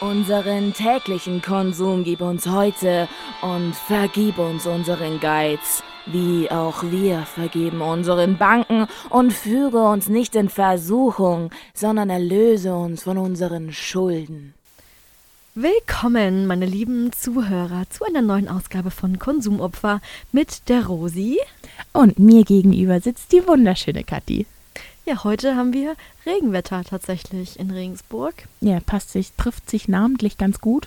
Unseren täglichen Konsum gib uns heute und vergib uns unseren Geiz, wie auch wir vergeben unseren Banken und führe uns nicht in Versuchung, sondern erlöse uns von unseren Schulden. Willkommen, meine lieben Zuhörer, zu einer neuen Ausgabe von Konsumopfer mit der Rosi. Und mir gegenüber sitzt die wunderschöne Kathi. Ja, heute haben wir Regenwetter tatsächlich in Regensburg. Ja, passt sich, trifft sich namentlich ganz gut.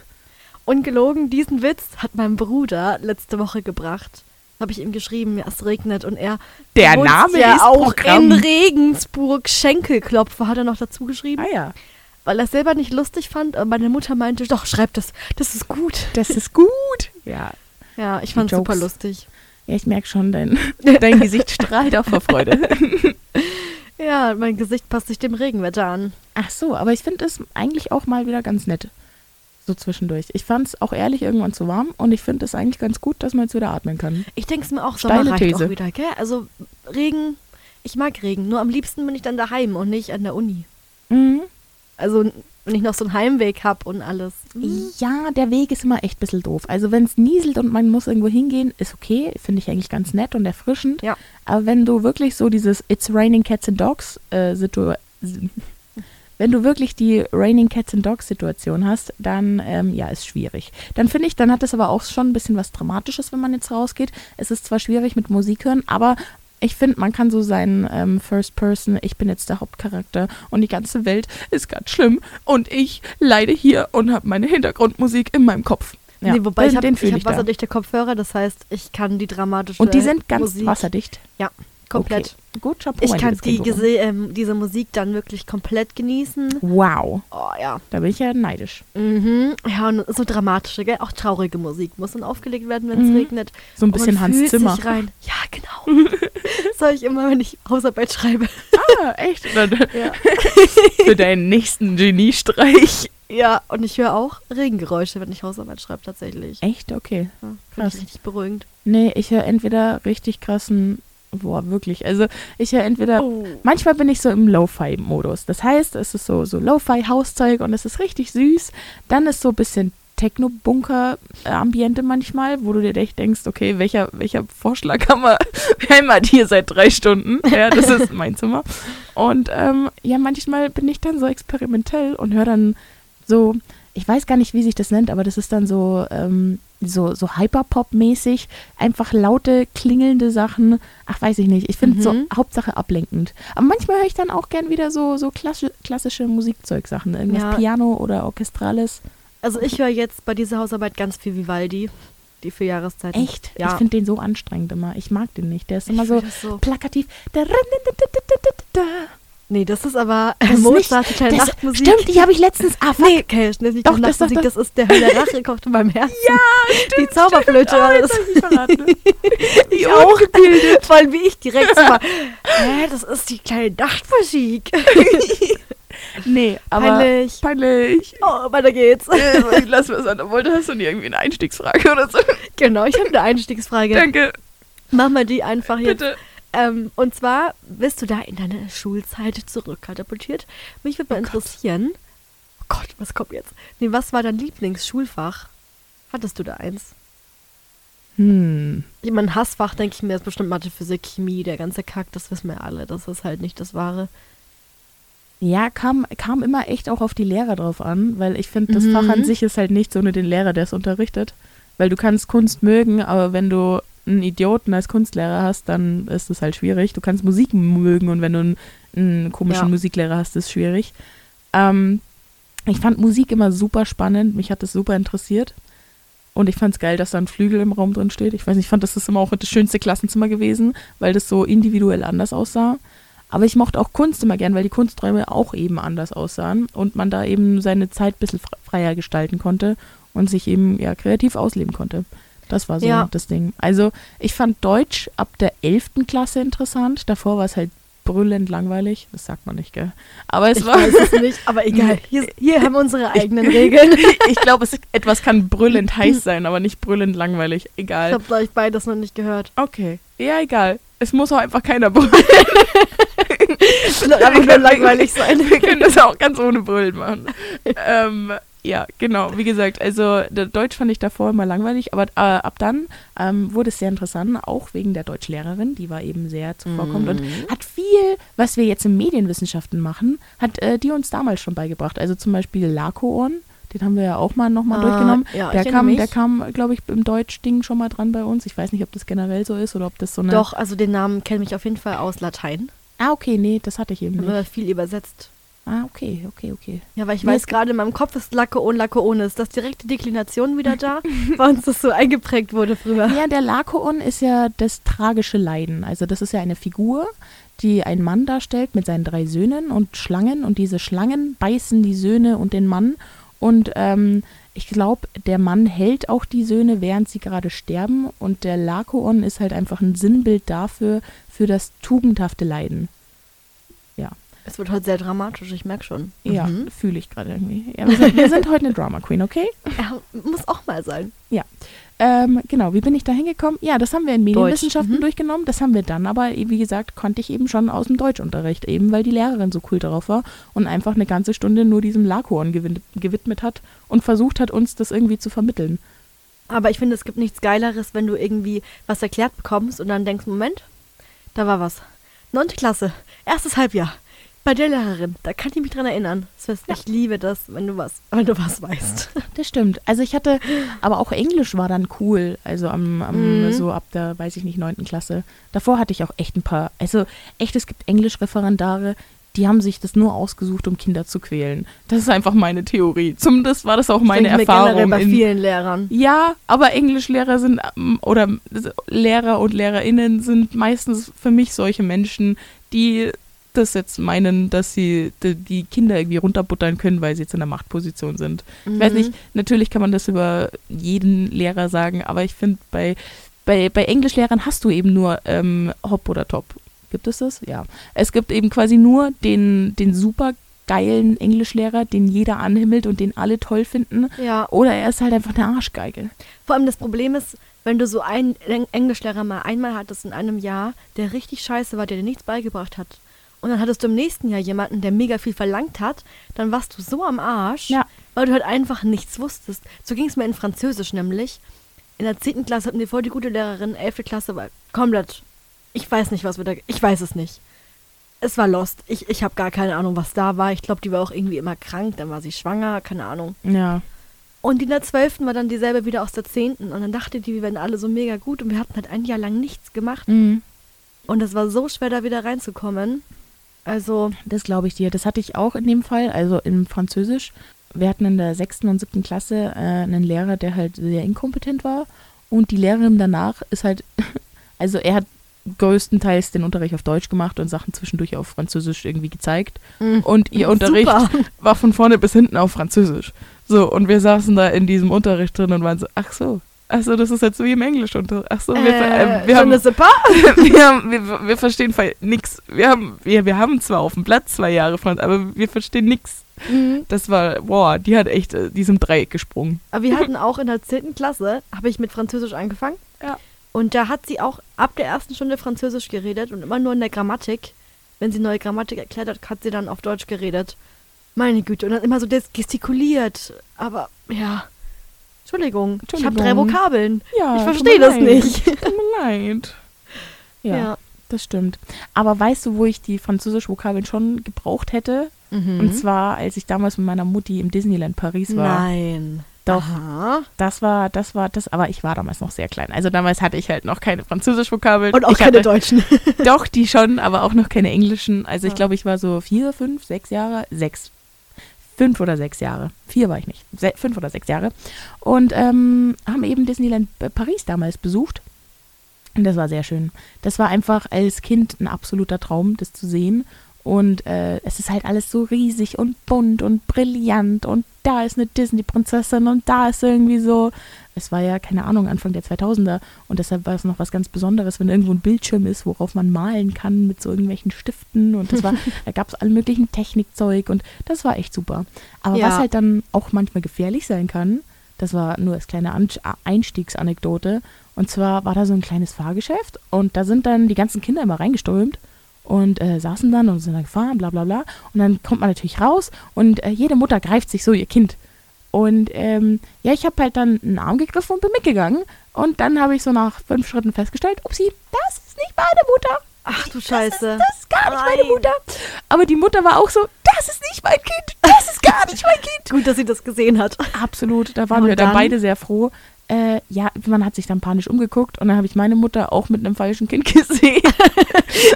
Ungelogen, diesen Witz hat mein Bruder letzte Woche gebracht. Habe ich ihm geschrieben, ja, es regnet und er. Der Name ja ist auch Programm. in Regensburg. Schenkelklopfer hat er noch dazu geschrieben. Ah ja, Weil er es selber nicht lustig fand, aber meine Mutter meinte, doch, schreib das, das ist gut. das ist gut. Ja, Ja, ich fand es super lustig. ja ich merke schon, dein, dein Gesicht strahlt auch vor Freude. Ja, mein Gesicht passt sich dem Regenwetter an. Ach so, aber ich finde es eigentlich auch mal wieder ganz nett. So zwischendurch. Ich fand es auch ehrlich irgendwann zu warm und ich finde es eigentlich ganz gut, dass man jetzt wieder atmen kann. Ich denke es mir auch, Steile Sommer reicht These. auch wieder, gell? Also Regen, ich mag Regen, nur am liebsten bin ich dann daheim und nicht an der Uni. Mhm. Also wenn ich noch so einen Heimweg habe und alles. Mhm. Ja, der Weg ist immer echt ein bisschen doof. Also wenn es nieselt und man muss irgendwo hingehen, ist okay, finde ich eigentlich ganz nett und erfrischend. Ja. Aber wenn du wirklich so dieses It's raining cats and dogs äh, Situation, wenn du wirklich die raining cats and dogs Situation hast, dann ähm, ja, ist schwierig. Dann finde ich, dann hat es aber auch schon ein bisschen was Dramatisches, wenn man jetzt rausgeht. Es ist zwar schwierig mit Musik hören, aber ich finde, man kann so sein ähm, First Person, ich bin jetzt der Hauptcharakter und die ganze Welt ist ganz schlimm und ich leide hier und habe meine Hintergrundmusik in meinem Kopf. Ja, nee, wobei ich den- habe ich fühle hab ich da. wasserdichte Kopfhörer, das heißt, ich kann die dramatische Und die sind ganz Musik wasserdicht. Komplett. Okay. Gut, Chapeau, Ich kann die ähm, diese Musik dann wirklich komplett genießen. Wow, Oh ja. da bin ich ja neidisch. Mhm. Ja, und so dramatische, gell? Auch traurige Musik muss dann aufgelegt werden, wenn es Mhm. regnet. So ein bisschen Hans Zimmer. Rein. Ja, genau. das soll ich immer, wenn ich Hausarbeit schreibe. Ah, echt? Ja. Für deinen nächsten Geniestreich. ja, und ich höre auch Regengeräusche, wenn ich Hausarbeit schreibe, tatsächlich. Echt? Okay. Ja, Finde ich richtig beruhigend. Nee, ich höre entweder richtig krassen, boah, wirklich. Also ich höre entweder, Oh. manchmal bin ich so im Lo-Fi-Modus. Das heißt, es ist so, so Lo-Fi-Hauszeug und es ist richtig süß. Dann ist so ein bisschen Techno-Bunker-Ambiente manchmal, wo du dir echt denkst, okay, welcher, welcher Vorschlag haben wir? Wir haben halt hier seit drei Stunden. Ja, das ist mein Zimmer. Und ähm, ja, manchmal bin ich dann so experimentell und höre dann so, ich weiß gar nicht, wie sich das nennt, aber das ist dann so, ähm, so, so Hyperpop-mäßig, einfach laute, klingelnde Sachen. Ach, weiß ich nicht. Ich finde so Mhm. Hauptsache ablenkend. Aber manchmal höre ich dann auch gern wieder so, so klassische, klassische Musikzeugsachen. Irgendwas Ja. Piano oder Orchestrales. Also ich höre jetzt bei dieser Hausarbeit ganz viel Vivaldi. Die vier Jahreszeiten. Echt? Ja. Ich finde den so anstrengend immer. Ich mag den nicht. Der ist immer Ich so find das so. plakativ. Da- Nee, das ist aber Das Mozart, kleine Das, Nachtmusik. stimmt, die habe ich letztens. Ah, fuck. Nee, okay, das ist nicht Doch, das Nachtmusik, das- das ist der Hölle Rache, kommt in meinem Herzen. Ja, die Zauberflöte. Ah, das jetzt ich verraten. ich auch gebildet. Vor allem wie ich direkt war, hä, das ist die kleine Nachtmusik. Nee, aber. Peinlich. Peinlich. Oh, weiter geht's. Äh, Lass was an. Wollte hast du nie irgendwie eine Einstiegsfrage oder so? Genau, ich habe eine Einstiegsfrage. Danke. Mach mal die einfach jetzt. Bitte. Ähm, und zwar, bist du da in deine Schulzeit zurückkatapultiert? Mich würde mal interessieren, oh Gott, was kommt jetzt? Nee, was war dein Lieblingsschulfach? Hattest du da eins? Hm. Ich mein Hassfach, denke ich mir, ist bestimmt Mathe, Physik, Chemie, der ganze Kack, das wissen wir alle. Das ist halt nicht das Wahre. Ja, kam, kam immer echt auch auf die Lehrer drauf an, weil ich finde, das Mhm. Fach an sich ist halt nichts ohne den Lehrer, der es unterrichtet. Weil du kannst Kunst mögen, aber wenn du einen Idioten als Kunstlehrer hast, dann ist es halt schwierig. Du kannst Musik mögen und wenn du einen, einen komischen Ja. Musiklehrer hast, ist es schwierig. Ähm, ich fand Musik immer super spannend, mich hat das super interessiert. Und ich fand es geil, dass da ein Flügel im Raum drin steht. Ich weiß nicht, ich fand, das ist immer auch das schönste Klassenzimmer gewesen, weil das so individuell anders aussah. Aber ich mochte auch Kunst immer gern, weil die Kunsträume auch eben anders aussahen und man da eben seine Zeit ein bisschen fre- freier gestalten konnte und sich eben ja kreativ ausleben konnte. Das war so Ja. das Ding. Also ich fand Deutsch ab der 11. Klasse interessant. Davor war es halt brüllend langweilig. Das sagt man nicht, gell? Aber es Ich war. weiß es nicht, aber egal. Hier, hier haben wir unsere eigenen Regeln. ich glaube, etwas kann brüllend heiß sein, aber nicht brüllend langweilich. Ich Egal. habe, glaube ich, beides noch nicht gehört. Okay. Ja, egal. Es muss auch einfach keiner brüllen. Es wird einfach nur langweilig sein. Wir können das auch ganz ohne Brüllen machen. ähm, Ja, genau. Wie gesagt, also der Deutsch fand ich davor immer langweilig, aber äh, ab dann ähm, wurde es sehr interessant, auch wegen der Deutschlehrerin, die war eben sehr zuvorkommend und Mhm. hat viel, was wir jetzt in Medienwissenschaften machen, hat äh, die uns damals schon beigebracht. Also zum Beispiel Lako-Ohren, den haben wir ja auch mal nochmal Ah, durchgenommen. ja, der, kam, mich. der kam, glaube ich, im Deutsch-Ding schon mal dran bei uns. Ich weiß nicht, ob das generell so ist oder ob das so eine. Doch, also den Namen kenne ich auf jeden Fall aus Latein. Ah, okay, nee, das hatte ich eben Haben nicht. wir viel übersetzt. Ah, okay, okay, okay. Ja, weil ich weiß gerade, in meinem Kopf ist Lakoon, Lakoon. Ist das direkte Deklination wieder da? weil uns das so eingeprägt wurde früher. Ja, der Lakoon ist ja das tragische Leiden. Also das ist ja eine Figur, die einen Mann darstellt mit seinen drei Söhnen und Schlangen. Und diese Schlangen beißen die Söhne und den Mann. Und ähm, ich glaube, der Mann hält auch die Söhne, während sie gerade sterben. Und der Lakoon ist halt einfach ein Sinnbild dafür, für das tugendhafte Leiden. Es wird heute sehr dramatisch, ich merke schon. Ja, Mhm. fühle ich gerade irgendwie. Ja, wir, sind, wir sind heute eine Drama Queen, okay? Ja, muss auch mal sein. Ähm, genau, wie bin ich da hingekommen? Ja, das haben wir in Medienwissenschaften mhm. durchgenommen. Das haben wir dann aber, wie gesagt, konnte ich eben schon aus dem Deutschunterricht, eben weil die Lehrerin so cool drauf war und einfach eine ganze Stunde nur diesem Lakhorn gewid gewidmet hat und versucht hat, uns das irgendwie zu vermitteln. Aber ich finde, es gibt nichts Geileres, wenn du irgendwie was erklärt bekommst und dann denkst, Moment, da war was. Neunte Klasse, erstes Halbjahr. Bei der Lehrerin, da kann ich mich dran erinnern. Das heißt, Ich liebe das, wenn du was, wenn du was weißt. Das stimmt. Also ich hatte, aber auch Englisch war dann cool. Also am, am Mhm. so ab der, weiß ich nicht, neunten Klasse. Davor hatte ich auch echt ein paar, also echt, es gibt Englischreferendare, die haben sich das nur ausgesucht, um Kinder zu quälen. Das ist einfach meine Theorie. Zumindest war das auch meine Denke mir Erfahrung. bei in- vielen Lehrern. Ja, aber Englischlehrer sind ähm, oder Lehrer und Lehrerinnen sind meistens für mich solche Menschen, die das jetzt meinen, dass sie die, Kinder irgendwie runterbuttern können, weil sie jetzt in der Machtposition sind. Ich weiß Mhm. nicht, natürlich kann man das über jeden Lehrer sagen, aber ich finde, bei, bei, bei Englischlehrern hast du eben nur ähm, Hop oder Top. Gibt es das? Ja. Es gibt eben quasi nur den, den super geilen Englischlehrer, den jeder anhimmelt und den alle toll finden. Ja, Oder er ist halt einfach eine Arschgeige. vor allem das Problem ist, wenn du so einen Eng- Englischlehrer mal einmal hattest in einem Jahr, der richtig scheiße war, der dir nichts beigebracht hat. Und dann hattest du im nächsten Jahr jemanden, der mega viel verlangt hat, dann warst du so am Arsch, Ja. weil du halt einfach nichts wusstest. So ging es mir in Französisch nämlich. In der 10. Klasse hatten wir voll die gute Lehrerin, 11. Klasse war komplett. Ich weiß nicht, was wir da. Ich weiß es nicht. Es war lost. Ich, ich habe gar keine Ahnung, was da war. Ich glaube, die war auch irgendwie immer krank. Dann war sie schwanger, keine Ahnung. Ja. Und die in der 12. war dann dieselbe wieder aus der 10. Und dann dachte die, wir werden alle so mega gut. Und wir hatten halt ein Jahr lang nichts gemacht. Mhm. Und es war so schwer, da wieder reinzukommen. Also, Das glaube ich dir. Das hatte ich auch in dem Fall, also im Französisch. Wir hatten in der sechsten und siebten Klasse äh, einen Lehrer, der halt sehr inkompetent war. Und die Lehrerin danach ist halt, also er hat größtenteils den Unterricht auf Deutsch gemacht und Sachen zwischendurch auf Französisch irgendwie gezeigt. Und ihr Unterricht Super. war von vorne bis hinten auf Französisch. So, und wir saßen da in diesem Unterricht drin und waren so, ach so, ach so, das ist jetzt so wie im Englischunterricht. Ach so, wir, äh, äh, wir haben wir, haben, wir, wir verstehen nix. Wir haben, wir, wir haben zwar auf dem Blatt zwei Jahre Franz, aber wir verstehen nix. Mhm. Das war, boah, die hat echt äh, diesem Dreieck gesprungen. Aber wir hatten auch in der 10. Klasse, habe ich mit Französisch angefangen. Ja. Und da hat sie auch ab der ersten Stunde Französisch geredet und immer nur in der Grammatik. Wenn sie neue Grammatik erklärt hat, hat sie dann auf Deutsch geredet. Meine Güte. Und dann immer so gestikuliert. Aber ja. Entschuldigung. Ich habe drei Entschuldigung. Vokabeln. Ja, ich verstehe das leid. nicht. Tut mir leid. Ja, Ja. das stimmt. Aber weißt du, wo ich die französische Vokabeln schon gebraucht hätte? Mhm. Und zwar, als ich damals mit meiner Mutti im Disneyland Paris war. Nein. Doch. Aha. Das war, das war das, aber ich war damals noch sehr klein. Also damals hatte ich halt noch keine französische Vokabeln. Und auch ich keine hatte, Deutschen. Doch, die schon, aber auch noch keine englischen. Also ich Ja. glaube, ich war so vier, fünf, sechs Jahre, sechs, fünf oder sechs Jahre. Vier war ich nicht, Se fünf oder sechs Jahre. Und ähm, haben eben Disneyland Paris damals besucht. Und das war sehr schön. Das war einfach als Kind ein absoluter Traum, das zu sehen. Und äh, es ist halt alles so riesig und bunt und brillant und da ist eine Disney-Prinzessin und da ist irgendwie so. Es war ja, keine Ahnung, Anfang der 2000er und deshalb war es noch was ganz Besonderes, wenn irgendwo ein Bildschirm ist, worauf man malen kann mit so irgendwelchen Stiften und das war, da gab es alle möglichen Technikzeug und das war echt super. Aber Ja. was halt dann auch manchmal gefährlich sein kann, das war nur als kleine An Einstiegsanekdote. Und zwar war da so ein kleines Fahrgeschäft und da sind dann die ganzen Kinder immer reingeströmt und äh, saßen dann und sind dann gefahren, bla bla bla. Und dann kommt man natürlich raus und äh, jede Mutter greift sich so ihr Kind Und ähm, ja, ich habe halt dann einen Arm gegriffen und bin mitgegangen. Und dann habe ich so nach fünf Schritten festgestellt, upsie, das ist nicht meine Mutter. Ach du Scheiße. Das ist gar nicht meine Nein. Mutter. Aber die Mutter war auch so, das ist nicht mein Kind, das ist gar nicht mein Kind. Gut, dass sie das gesehen hat. Absolut, da waren Und wir dann dann? beide sehr froh. Äh, ja, man hat sich dann panisch umgeguckt und dann habe ich meine Mutter auch mit einem falschen Kind gesehen.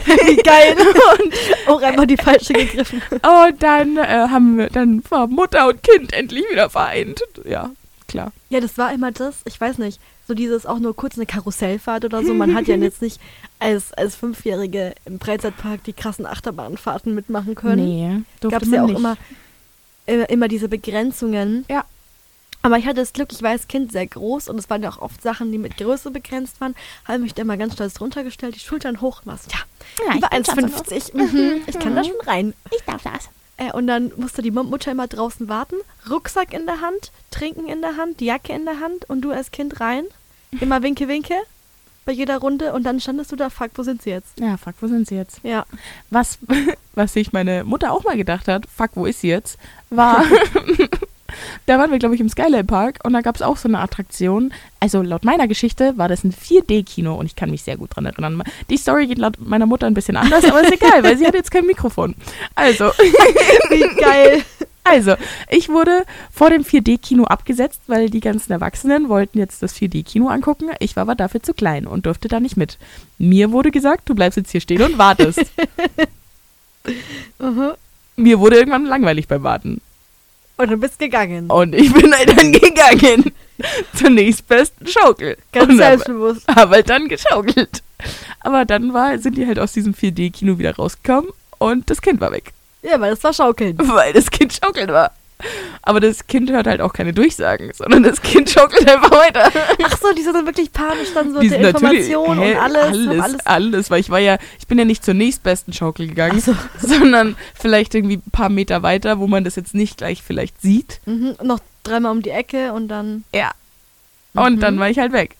Wie geil. Und auch einfach die falsche gegriffen. und dann äh, haben wir, dann war Mutter und Kind endlich wieder vereint. Ja, klar. Ja, das war immer das, ich weiß nicht, so dieses auch nur kurz eine Karussellfahrt oder so. Man hat ja jetzt nicht als, als Fünfjährige im Freizeitpark die krassen Achterbahnfahrten mitmachen können. Nee, durfte Gab es ja man auch nicht. immer, äh, immer diese Begrenzungen. Ja. Aber ich hatte das Glück, ich war als Kind sehr groß und es waren ja auch oft Sachen, die mit Größe begrenzt waren. Habe mich da immer ganz stolz drunter gestellt, die Schultern hoch. und war so, Ja, Ja, über ich bin schon so 1,50. Mhm, ich kann da schon rein. Ich darf das. Äh, und dann musste die Mut- Mutter immer draußen warten, Rucksack in der Hand, Trinken in der Hand, die Jacke in der Hand und du als Kind rein. Immer winke, winke bei jeder Runde und dann standest du da, fuck, wo sind sie jetzt? Ja, fuck, wo sind sie jetzt? Ja. Was, was sich meine Mutter auch mal gedacht hat, fuck, wo ist sie jetzt, war, da waren wir, glaube ich, im Skyline Park und da gab es auch so eine Attraktion. Also laut meiner Geschichte war das ein 4D-Kino und ich kann mich sehr gut dran erinnern. Die Story geht laut meiner Mutter ein bisschen anders, aber ist egal, weil sie hat jetzt kein Mikrofon. Also, Wie geil. also, ich wurde vor dem 4D-Kino abgesetzt, weil die ganzen Erwachsenen wollten jetzt das 4D-Kino angucken. Ich war aber dafür zu klein und durfte da nicht mit. Mir wurde gesagt, du bleibst jetzt hier stehen und wartest. Mhm. Mir wurde irgendwann langweilig beim Warten. Und du bist gegangen. Und ich bin halt dann gegangen zur nächstbesten Schaukel. Ganz und selbstbewusst. hab halt dann geschaukelt. Aber dann war, sind die halt aus diesem 4D-Kino wieder rausgekommen und das Kind war weg. Ja, weil das war Schaukeln. Weil das Kind schaukeln war. Aber das Kind hört halt auch keine Durchsagen, sondern das Kind schaukelt einfach weiter. Ach so, die sind dann wirklich panisch dann so Die der Information hä, und alles. alles, alles. alles, weil ich war ja, ich bin ja nicht zur nächstbesten Schaukel gegangen, so. sondern vielleicht irgendwie ein paar Meter weiter, wo man das jetzt nicht gleich vielleicht sieht. Mhm. Noch dreimal um die Ecke und dann. Ja. Und Mhm. dann war ich halt weg.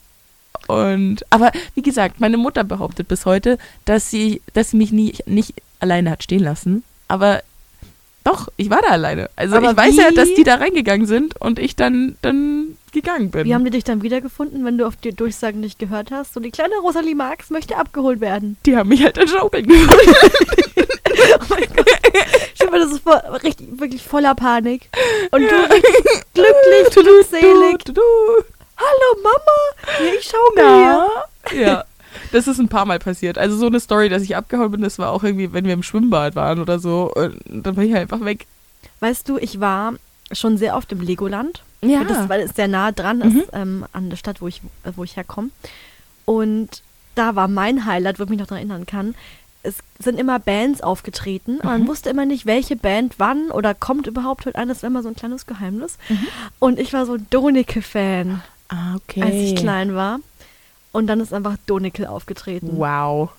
Und aber wie gesagt, meine Mutter behauptet bis heute, dass sie, dass sie mich nie, nicht alleine hat stehen lassen. Aber doch, ich war da alleine. Also Aber ich weiß ja, dass die da reingegangen sind und ich dann, dann gegangen bin. Wie haben die dich dann wiedergefunden, wenn du auf die Durchsagen nicht gehört hast? So, die kleine Rosalie Marx möchte abgeholt werden. die haben mich halt in Schaukeln gefunden. Oh mein Gott. Stell mir das ist voll, richtig, wirklich voller Panik. Und du richtig glücklich, glückselig. Du, du, du. Hallo Mama, ja, ich schaukel hier. Ja. Das ist ein paar Mal passiert. Also so eine Story, dass ich abgehauen bin, das war auch irgendwie, wenn wir im Schwimmbad waren oder so. Und dann war ich halt einfach weg. Weißt du, ich war schon sehr oft im Legoland. Ja. Das, weil es sehr nah dran Mhm. ist ähm, an der Stadt, wo ich, wo ich herkomme. Und da war mein Highlight, wo ich mich noch daran erinnern kann. Es sind immer Bands aufgetreten. und Man Mhm. wusste immer nicht, welche Band wann oder kommt überhaupt heute an. Das war immer so ein kleines Geheimnis. Und ich war so Doneke-Fan, ah, okay. als ich klein war. Und dann ist einfach Donekel aufgetreten. Wow.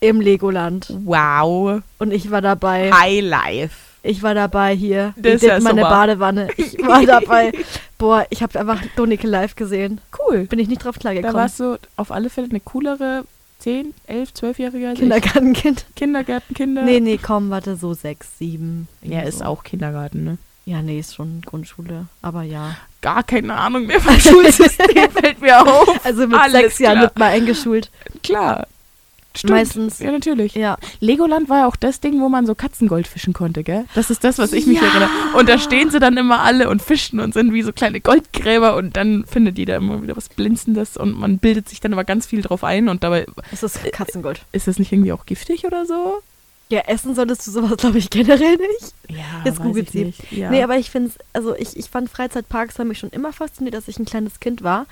Im Legoland. Wow. Und ich war dabei. High Life. Ich war dabei hier. Das ist ja meine super. Badewanne. Ich war dabei. Boah, ich habe einfach Donekel live gesehen. Cool. Bin ich nicht drauf Da klargekommen. warst du auf alle Fälle eine coolere 10, 11, 12-Jährige als ich. Kindergartenkind. Kindergartenkinder. Nee, nee, komm, warte, so sechs, sieben. Ja, irgendwie ist so. auch Kindergarten, ne? Ja, nee, ist schon Grundschule. Aber ja. Gar keine Ahnung mehr vom Schulsystem fällt mir auf. Also mit Alles sechs Jahren wird mal eingeschult. Klar. Stimmt. Meistens. Ja, natürlich. Ja. Legoland war ja auch das Ding, wo man so Katzengold fischen konnte, gell? Das ist das, was ich mich Ja. erinnere. Und da stehen sie dann immer alle und fischen und sind wie so kleine Goldgräber und dann findet jeder immer wieder was Blinzendes und man bildet sich dann aber ganz viel drauf ein und dabei Das ist Katzengold. ist das nicht irgendwie auch giftig oder so? Ja, essen solltest du sowas, glaube ich, generell nicht. Ja, Jetzt googelt sie. nicht. Ja. Nee, aber ich finde es, also ich, ich fand Freizeitparks haben mich schon immer fasziniert, dass ich ein kleines Kind war.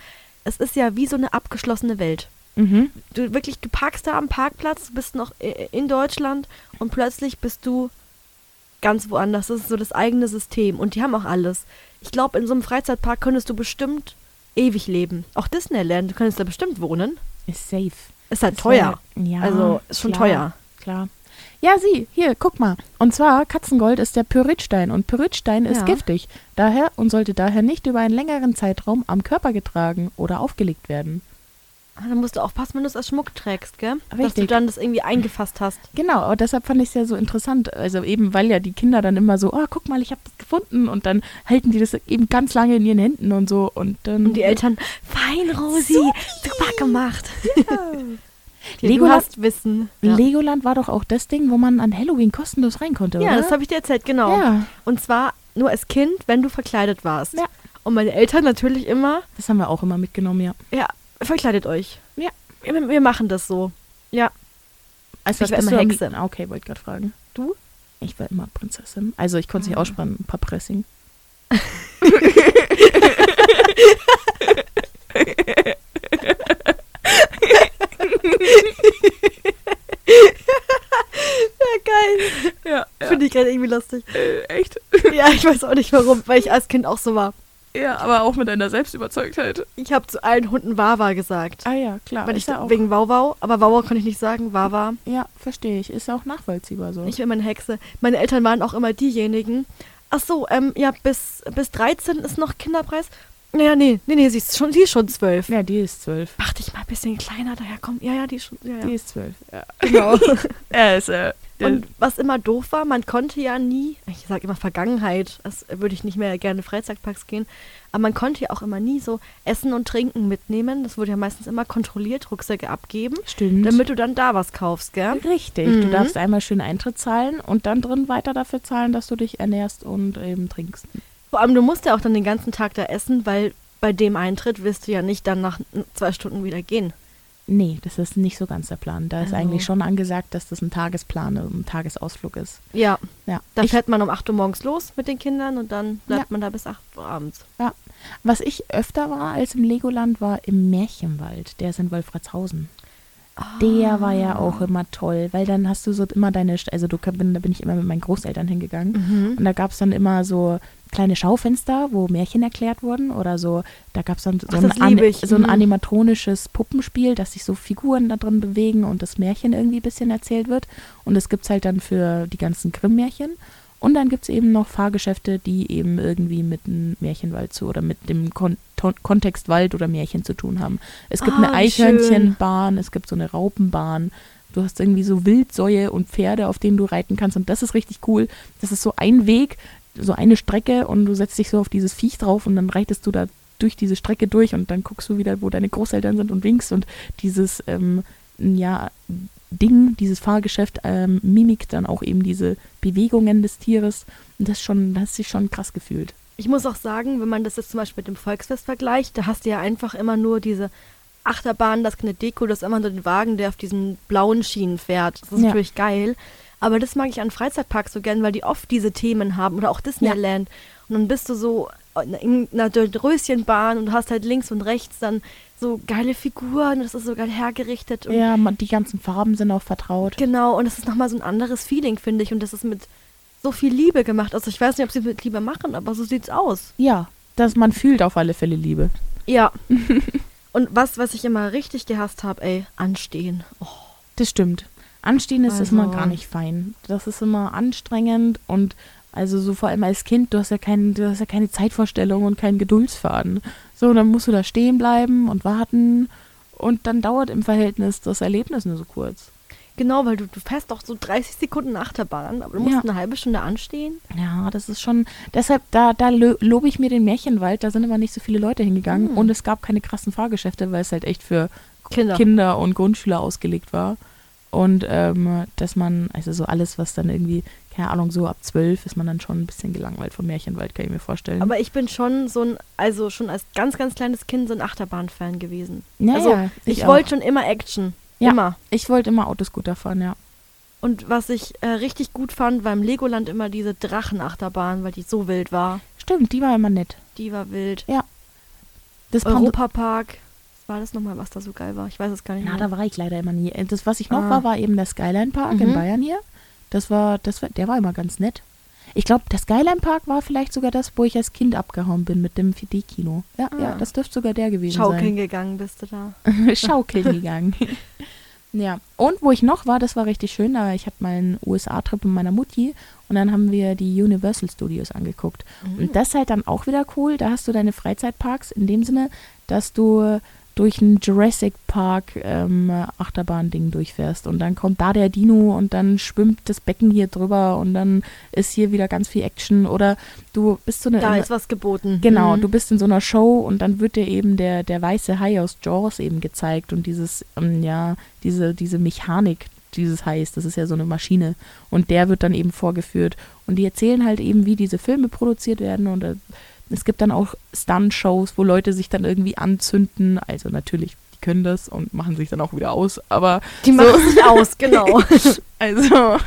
Es ist ja wie so eine abgeschlossene Welt. mhm. du wirklich, du parkst da am Parkplatz, bist noch i- in Deutschland und plötzlich bist du ganz woanders. Das ist so das eigene System und die haben auch alles. Ich glaube, in so einem Freizeitpark könntest du bestimmt ewig leben. Auch Disneyland, du könntest da bestimmt wohnen. Ist safe. Ist halt Ist teuer. Ja, also ist schon klar, teuer. Klar. Ja, sieh, hier, guck mal. Und zwar, Katzengold ist der Pyritstein und Pyritstein ist Ja. giftig. Daher und sollte daher nicht über einen längeren Zeitraum am Körper getragen oder aufgelegt werden. Ah, Dann musst du aufpassen, wenn du es als Schmuck trägst, gell? Dass du Richtig. dann das irgendwie eingefasst hast. Genau, aber deshalb fand ich es ja so interessant. Also eben, weil ja die Kinder dann immer so, oh, guck mal, ich habe das gefunden. Und dann halten die das eben ganz lange in ihren Händen und so. Und dann. Und die Eltern, fein, Rosi, super gemacht. Die, du Legoland- hast Wissen. Ja, Legoland war doch auch das Ding, wo man an Halloween kostenlos rein konnte, ja oder? das habe ich dir erzählt, genau. Ja, Und zwar nur als Kind, wenn du verkleidet warst. Ja. Und meine Eltern natürlich immer, das haben wir auch immer mitgenommen, ja. ja, verkleidet euch. Ja. Wir, wir machen das so. Ja. Also Ich war immer Hexe. Ah, Okay, wollte gerade fragen. Du? Ich war immer Prinzessin. Also ich konnte es nicht Ah. aussprechen, ein paar Pressing. Ja, geil. Ja, Finde ich gerade irgendwie lustig. äh, echt? Ja, ich weiß auch nicht warum, weil ich als Kind auch so war. Ja, aber auch mit einer Selbstüberzeugtheit. Ich habe zu allen Hunden Wawa gesagt. Ah ja, klar. weil ich ja auch. wegen Wauwau, aber Wauwau konnte ich nicht sagen, Wawa. Ja, verstehe ich. Ist ja auch nachvollziehbar so. Ich bin immer eine Hexe. Meine Eltern waren auch immer diejenigen. Ach so, ähm, ja, bis, bis 13 ist noch Kinderpreis. Naja, nee, nee, nee, sie ist schon, sie ist schon zwölf. ja, die ist zwölf. Mach dich mal ein bisschen kleiner, daher kommt. Ja, ja, die ist schon. Ja, Die ja. ist zwölf. Ja. Genau. Er ist, äh, Und was immer doof war, man konnte ja nie, ich sage immer Vergangenheit, das würde ich nicht mehr gerne Freizeitparks gehen, aber man konnte ja auch immer nie so Essen und Trinken mitnehmen. Das wurde ja meistens immer kontrolliert, Rucksäcke abgeben, stimmt. damit du dann da was kaufst, gell? Richtig. Du Mhm. darfst einmal schön Eintritt zahlen und dann drin weiter dafür zahlen, dass du dich ernährst und eben trinkst. Vor allem, du musst ja auch dann den ganzen Tag da essen, weil bei dem Eintritt wirst du ja nicht dann nach zwei Stunden wieder gehen. Nee, das ist nicht so ganz der Plan. Da ist Also- eigentlich schon angesagt, dass das ein Tagesplan, ein Tagesausflug ist. Ja, Ja. da ich, fährt man um 8 Uhr morgens los mit den Kindern und dann bleibt Ja. man da bis 8 Uhr abends. was ich öfter war als im Legoland, war im Märchenwald. Der ist in Wolfratshausen. Der war ja auch immer toll, weil dann hast du so immer deine, also du bin, da bin ich immer mit meinen Großeltern hingegangen Mhm. und da gab es dann immer so kleine Schaufenster, wo Märchen erklärt wurden oder so, da gab es dann so, Ach, ein, ich. so ein Mhm. animatronisches Puppenspiel, dass sich so Figuren da drin bewegen und das Märchen irgendwie ein bisschen erzählt wird und das gibt es halt dann für die ganzen Grimm-Märchen und dann gibt es eben noch Fahrgeschäfte, die eben irgendwie mit dem Märchenwald zu oder mit dem Kon Kontext Wald oder Märchen zu tun haben. Es gibt Ah, eine wie schön. Eichhörnchenbahn, es gibt so eine Raupenbahn. Du hast irgendwie so Wildsäue und Pferde, auf denen du reiten kannst. Und das ist richtig cool. Das ist so ein Weg, so eine Strecke und du setzt dich so auf dieses Viech drauf und dann reitest du da durch diese Strecke durch und dann guckst du wieder, wo deine Großeltern sind und winkst und dieses, ähm, ja, Ding, dieses Fahrgeschäft ähm, mimikt dann auch eben diese Bewegungen des Tieres. Und das schon, das hat sich schon krass gefühlt. Ich muss auch sagen, wenn man das jetzt zum Beispiel mit dem Volksfest vergleicht, da hast du ja einfach immer nur diese Achterbahn, das ist keine Deko, das ist immer nur den Wagen, der auf diesen blauen Schienen fährt. Das ist Ja. natürlich geil. Aber das mag ich an Freizeitparks so gern, weil die oft diese Themen haben oder auch Disneyland. Und dann bist du so in einer Röschenbahn und hast halt links und rechts dann so geile Figuren, das ist so geil hergerichtet. Und Ja, man, die ganzen Farben sind auch vertraut. Genau, und das ist nochmal so ein anderes Feeling, finde ich. Und das ist mit so viel Liebe gemacht. Also ich weiß nicht, ob sie es mit Liebe machen, aber so sieht's aus. Ja, dass man fühlt auf alle Fälle Liebe. Ja. und was, was ich immer richtig gehasst habe, ey, anstehen. Oh. Das stimmt. Anstehen ist, ist immer Also- gar nicht fein. Das ist immer anstrengend und also so vor allem als Kind, du hast ja, kein, du hast ja keine Zeitvorstellung und keinen Geduldsfaden. So, dann musst du da stehen bleiben und warten und dann dauert im Verhältnis das Erlebnis nur so kurz. Genau, weil du, du fährst doch so 30 Sekunden Achterbahn, aber du musst Ja. eine halbe Stunde anstehen. Ja, das ist schon, deshalb, da, da lo- lobe ich mir den Märchenwald, da sind immer nicht so viele Leute hingegangen Hm. und es gab keine krassen Fahrgeschäfte, weil es halt echt für Kinder. Kinder und Grundschüler ausgelegt war. Und ähm, dass man, also so alles, was dann irgendwie, keine Ahnung, so ab zwölf ist man dann schon ein bisschen gelangweilt vom Märchenwald, kann ich mir vorstellen. Aber ich bin schon so ein, also schon als ganz, ganz kleines Kind so ein Achterbahn-Fan gewesen. ja, also ja, ich, auch. wollte schon immer Action. Ja. Immer. Ich wollte immer Autoscooter fahren, ja. Und was ich äh, richtig gut fand, war im Legoland immer diese Drachenachterbahn, weil die so wild war. Stimmt, die war immer nett. Die war wild. Das Pando Europapark. Was war das nochmal, was da so geil war? Ich weiß es gar nicht Na, mehr. da war ich leider immer nie. Äh, Das, was ich noch Ah. war, war eben der Skyline Park in Mhm. Bayern hier. Das war, das war, der war immer ganz nett. Ich glaube, der Skyline Park war vielleicht sogar das, wo ich als Kind abgehauen bin mit dem 4D-Kino. Ja, Ah. ja, das dürfte sogar der gewesen Schaukeln sein. gegangen bist du da. Schaukeln gegangen. ja, und wo ich noch war, das war richtig schön, da ich hatte mal einen USA-Trip mit meiner Mutti und dann haben wir die Universal Studios angeguckt. Mhm. Und das ist halt dann auch wieder cool, da hast du deine Freizeitparks in dem Sinne, dass du durch ein Jurassic Park ähm, Achterbahn-Ding durchfährst und dann kommt da der Dino und dann schwimmt das Becken hier drüber und dann ist hier wieder ganz viel Action oder du bist so eine Da ist was geboten. Genau, Mhm. du bist in so einer Show und dann wird dir eben der, der weiße Hai aus Jaws eben gezeigt und dieses, ähm, ja, diese, diese Mechanik dieses Hais, das ist ja so eine Maschine und der wird dann eben vorgeführt und die erzählen halt eben, wie diese Filme produziert werden und äh, es gibt dann auch Stunt-Shows, wo Leute sich dann irgendwie anzünden, also natürlich, die können das und machen sich dann auch wieder aus, aber Die machen sich aus, genau. also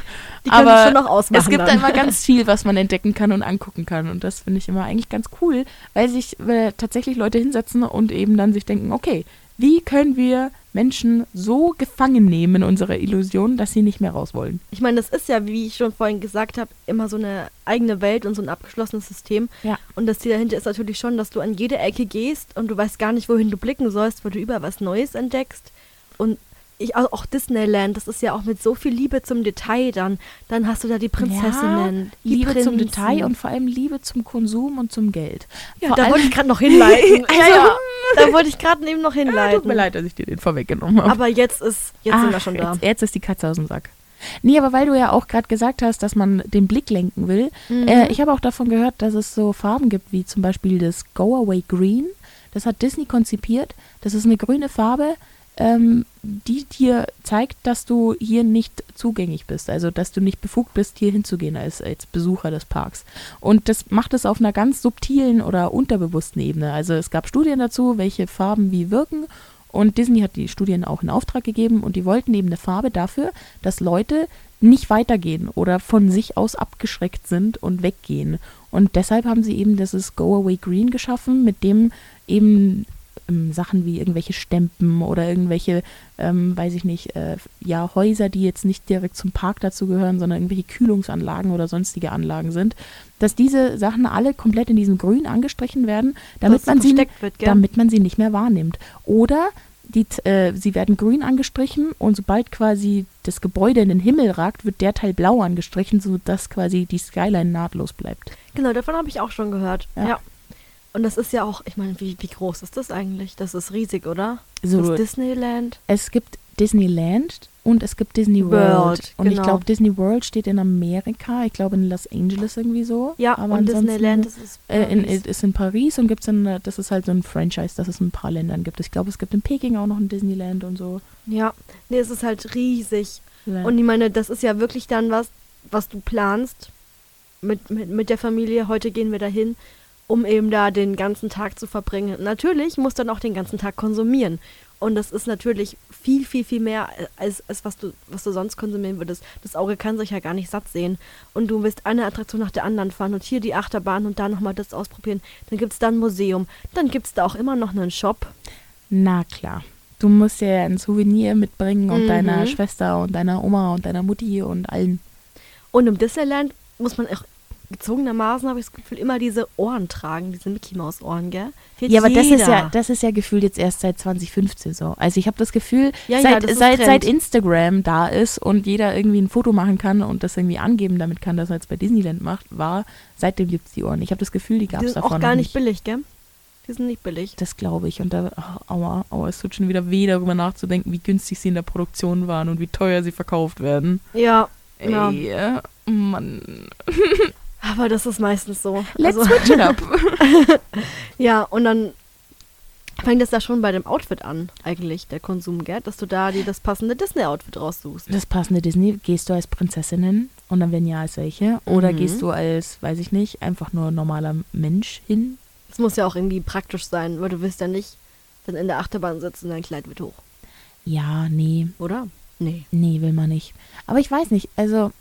Die können Aber schon noch ausmachen. es gibt dann. immer ganz viel, was man entdecken kann und angucken kann. Und das finde ich immer eigentlich ganz cool, weil sich äh, tatsächlich Leute hinsetzen und eben dann sich denken, okay, wie können wir Menschen so gefangen nehmen in unserer Illusion, dass sie nicht mehr raus wollen? Ich meine, das ist ja, wie ich schon vorhin gesagt habe, immer so eine eigene Welt und so ein abgeschlossenes System. Ja. Und das Ziel dahinter ist natürlich schon, dass du an jede Ecke gehst und du weißt gar nicht, wohin du blicken sollst, weil du über was Neues entdeckst. Und ich, au- auch Disneyland, das ist ja auch mit so viel Liebe zum Detail dann. Dann hast du da die Prinzessinnen, die Liebe zum Prinzen. Detail und vor allem Liebe zum Konsum und zum Geld. ja, vor da wollte ich gerade noch hinleiten. Ja, Also, ja. Da wollte ich gerade eben noch Ja, hinleiten. tut mir leid, dass ich dir den vorweggenommen habe. Aber jetzt ist, jetzt sind wir Ach, schon da. Jetzt, jetzt ist die Katze aus dem Sack. Nee, aber weil du ja auch gerade gesagt hast, dass man den Blick lenken will. Mhm. Äh, ich habe auch davon gehört, dass es so Farben gibt, wie zum Beispiel das Go Away Green. Das hat Disney konzipiert. Das ist eine grüne Farbe, ähm, die dir zeigt, dass du hier nicht zugänglich bist. Also, dass du nicht befugt bist, hier hinzugehen als, als Besucher des Parks. Und das macht es auf einer ganz subtilen oder unterbewussten Ebene. Also, es gab Studien dazu, welche Farben wie wirken. Und Disney hat die Studien auch in Auftrag gegeben und die wollten eben eine Farbe dafür, dass Leute nicht weitergehen oder von sich aus abgeschreckt sind und weggehen. Und deshalb haben sie eben dieses Go Away Green geschaffen, mit dem eben ähm, Sachen wie irgendwelche Stempen oder irgendwelche, ähm, weiß ich nicht, äh, ja, Häuser, die jetzt nicht direkt zum Park dazu gehören, sondern irgendwelche Kühlungsanlagen oder sonstige Anlagen sind, dass diese Sachen alle komplett in diesem Grün angestrichen werden, damit man sie wird, damit man sie nicht mehr wahrnimmt. Oder die, äh, sie werden grün angestrichen und sobald quasi das Gebäude in den Himmel ragt, wird der Teil blau angestrichen, sodass quasi die Skyline nahtlos bleibt. Genau, davon habe ich auch schon gehört. Ja. Ja. Und das ist ja auch, ich meine, wie, wie groß ist das eigentlich? Das ist riesig, oder? So, das Disneyland. es gibt Disneyland und es gibt Disney World. World, und ich genau. glaube, Disney World steht in Amerika, ich glaube in Los Angeles irgendwie so. Ja, aber und Disneyland ist Äh, in, Paris. ist in Paris und gibt's in, das ist halt so ein Franchise, das es in ein paar Ländern gibt. Ich glaube, es gibt in Peking auch noch ein Disneyland und so. Ja, nee, es ist halt riesig. Ja. Und ich meine, das ist ja wirklich dann was, was du planst mit, mit, mit der Familie. Heute gehen wir dahin, um eben da den ganzen Tag zu verbringen. Natürlich musst du dann auch den ganzen Tag konsumieren. Und das ist natürlich viel, viel, viel mehr, als, als was, du, was du sonst konsumieren würdest. Das Auge kann sich ja gar nicht satt sehen. Und du willst eine Attraktion nach der anderen fahren und hier die Achterbahn und da nochmal das ausprobieren. Dann gibt es da ein Museum. Dann gibt es da auch immer noch einen Shop. Na klar. Du musst ja ein Souvenir mitbringen und Mhm. deiner Schwester und deiner Oma und deiner Mutti und allen. Und im Disneyland muss man auch gezogenermaßen, habe ich das Gefühl, immer diese Ohren tragen, diese Mickey Maus Ohren, gell? Fehlt Ja, aber das ist jeder. ja, das ist ja gefühlt jetzt erst seit 2015 so. Also ich habe das Gefühl, Ja, ja, seit, das ist seit, seit Instagram da ist und jeder irgendwie ein Foto machen kann und das irgendwie angeben damit kann, dass er jetzt bei Disneyland macht, war, seitdem gibt es die Ohren. Ich habe das Gefühl, die gab Die es sind davor auch gar nicht billig, gell? Die sind nicht billig. Das glaube ich. Und da, oh, aua, aua, es tut schon wieder weh, darüber nachzudenken, wie günstig sie in der Produktion waren und wie teuer sie verkauft werden. Ja, Ey, Ja. Mann. aber das ist meistens so. Let's Also, switch it up. ja, und dann fängt es da schon bei dem Outfit an, eigentlich, der Konsum, gell? Dass du da dir das passende Disney-Outfit raussuchst. Das passende Disney, gehst du als Prinzessinnen und dann wenn ja als welche? Oder Mhm. gehst du als, weiß ich nicht, einfach nur normaler Mensch hin? Das muss ja auch irgendwie praktisch sein, weil du willst ja nicht dann in der Achterbahn sitzen und dein Kleid wird hoch, Ja, nee, oder? Nee. nee, will man nicht. Aber ich weiß nicht, also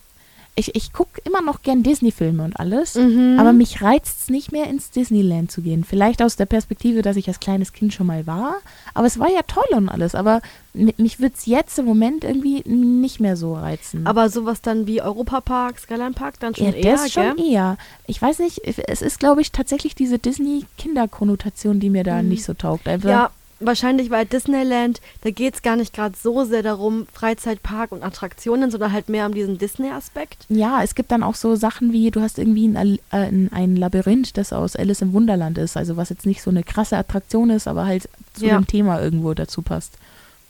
ich, ich gucke immer noch gern Disney-Filme und alles. Mhm. Aber mich reizt es nicht mehr ins Disneyland zu gehen. Vielleicht aus der Perspektive, dass ich als kleines Kind schon mal war. Aber es war ja toll und alles. Aber mi- mich wird es jetzt im Moment irgendwie nicht mehr so reizen. Aber sowas dann wie Europapark, Skyline Park, dann schon ja, eher, das schon gell? eher. Ich weiß nicht, es ist, glaube ich, tatsächlich diese Disney-Kinderkonnotation, die mir da Mhm. nicht so taugt. Einfach, Ja, wahrscheinlich weil Disneyland, da geht es gar nicht gerade so sehr darum, Freizeitpark und Attraktionen, sondern halt mehr um diesen Disney-Aspekt. Ja, es gibt dann auch so Sachen wie, du hast irgendwie ein, äh, ein, Labyrinth, das aus Alice im Wunderland ist. Also was jetzt nicht so eine krasse Attraktion ist, aber halt zu Ja. dem Thema irgendwo dazu passt.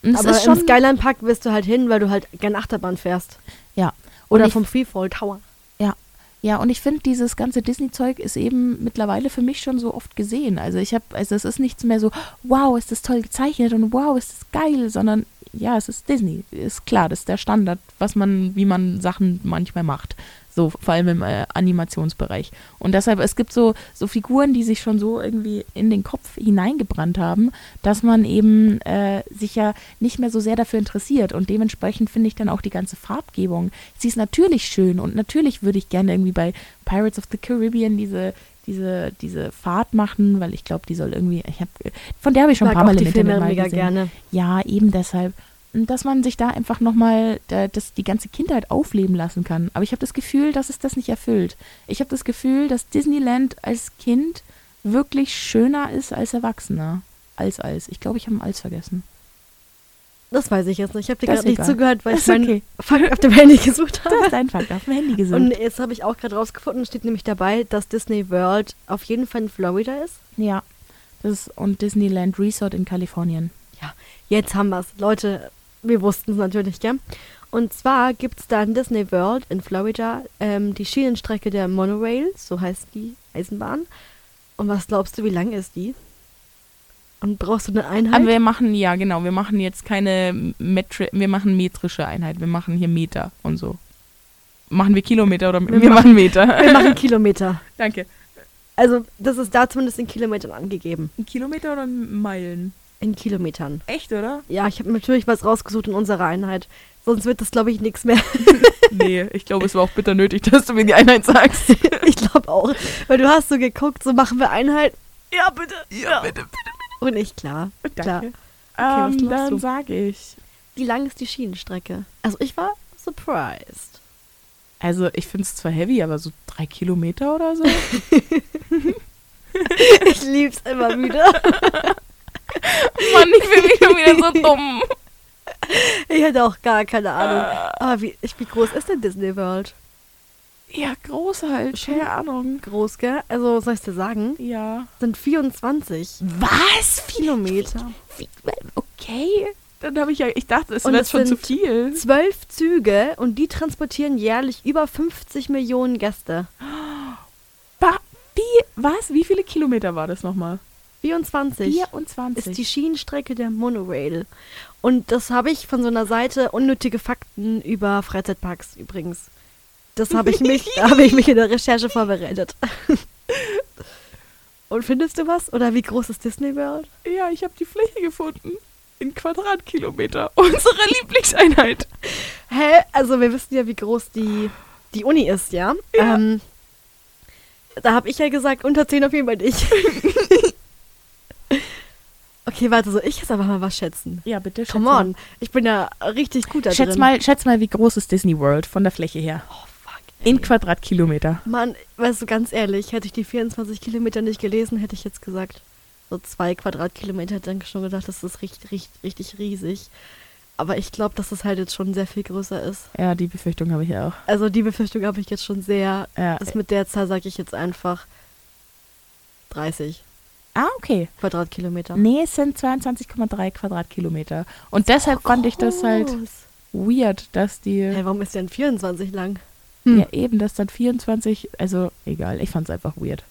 Und Aber ist im schon, Skyline Park wirst du halt hin, weil du halt gern Achterbahn fährst. ja. Oder Und vom Freefall Tower. Ja, und ich finde, dieses ganze Disney-Zeug ist eben mittlerweile für mich schon so oft gesehen. Also ich habe, also es ist nichts mehr so, wow, ist das toll gezeichnet und wow, ist das geil, sondern ja, es ist Disney. Ist klar, das ist der Standard, was man, wie man Sachen manchmal macht. So, vor allem im äh, Animationsbereich. Und deshalb, es gibt so, so Figuren, die sich schon so irgendwie in den Kopf hineingebrannt haben, dass man eben äh, sich ja nicht mehr so sehr dafür interessiert. Und dementsprechend finde ich dann auch die ganze Farbgebung. Sie ist natürlich schön und natürlich würde ich gerne irgendwie bei Pirates of the Caribbean diese, diese, diese Fahrt machen, weil ich glaube, die soll irgendwie, ich habe, von der habe ich schon ein paar Mal im Internet mal gesehen. gerne. Ja, eben deshalb. Dass man sich da einfach nochmal das, die ganze Kindheit aufleben lassen kann. Aber ich habe das Gefühl, dass es das nicht erfüllt. Ich habe das Gefühl, dass Disneyland als Kind wirklich schöner ist als Erwachsener. Als als. Ich glaube, ich habe ein Als vergessen. Das weiß ich jetzt nicht. Ich habe dir gerade nicht zugehört, weil Das ich meinen okay. Fakt auf dem Handy gesucht Du habe. hast deinen Fakt auf dem Handy gesucht. Und jetzt habe ich auch gerade rausgefunden, steht nämlich dabei, dass Disney World auf jeden Fall in Florida ist. ja. Das ist, und Disneyland Resort in Kalifornien. Jetzt haben wir es. Leute, wir wussten es natürlich, gell? Und zwar gibt es da in Disney World in Florida ähm, die Schienenstrecke der Monorail, so heißt die Eisenbahn. Und was glaubst du, wie lang ist die? Und brauchst du eine Einheit? Aber wir machen, ja genau, wir machen jetzt keine Metri wir machen metrische Einheit. Wir machen hier Meter und so. Machen wir Kilometer oder wir, Wir machen Meter? wir machen Kilometer. Danke. Also, das ist da zumindest in Kilometern angegeben. Ein Kilometer oder Meilen? In Kilometern. Echt, oder? Ja, ich habe natürlich was rausgesucht in unserer Einheit. Sonst wird das, glaube ich, nichts mehr. Nee, ich glaube, es war auch bitter nötig, dass du mir die Einheit sagst. ich glaube auch. Weil du hast so geguckt, so machen wir Einheit. Ja, bitte. Ja, bitte, Und ich, klar. Klar. Danke. was ähm, glaubst dann du? sage ich. Wie lang ist die Schienenstrecke? Also, ich war surprised. Also, ich finde es zwar heavy, aber so drei Kilometer oder so. Ich lieb's immer wieder. Mann, ich fühle mich schon wieder so dumm. Ich hätte auch gar keine Ahnung. Aber wie, ich, wie groß ist denn Disney World? Ja, groß halt. Keine Ahnung. Groß, gell? Also, soll ich dir sagen? Ja. Sind 24 Was? Kilometer. Okay. Dann habe ich ja, ich dachte, es wäre schon zu viel. Zwölf Züge und die transportieren jährlich über 50 Millionen Gäste. Ba wie, was? Wie viele Kilometer war das nochmal? 24 24. ist die Schienenstrecke der Monorail. Und das habe ich von so einer Seite unnötige Fakten über Freizeitparks übrigens. Das habe ich mich, da habe ich mich in der Recherche vorbereitet. Und findest du was? Oder wie groß ist Disney World? ja, ich habe die Fläche gefunden. In Quadratkilometer. Unsere Lieblingseinheit. Hä? Also wir wissen ja, wie groß die, die Uni ist, ja? Ja. Ähm, da habe ich ja gesagt, unter 10 auf jeden Fall nicht. Okay, warte, soll ich jetzt einfach mal was schätzen? Ja, bitte. Come mal. on, ich bin ja richtig gut da Schätz drin. mal, schätz mal, wie groß ist Disney World von der Fläche her? Oh, fuck. In Quadratkilometer. Mann, weißt du, ganz ehrlich, hätte ich die 24 Kilometer nicht gelesen, hätte ich jetzt gesagt, so zwei Quadratkilometer, hätte ich schon gedacht, das ist richtig, richtig, richtig riesig. Aber ich glaube, dass das halt jetzt schon sehr viel größer ist. Ja, die Befürchtung habe ich ja auch. Also die Befürchtung habe ich jetzt schon sehr. Ja. Das mit der Zahl sage ich jetzt einfach 30 Ah, okay. Quadratkilometer. Nee, es sind 22,3 Quadratkilometer. Und deshalb fand ich das halt weird, dass die. Hey, warum ist denn 24 lang? Ja, eben, dass dann 24. Also, egal, ich fand es einfach weird.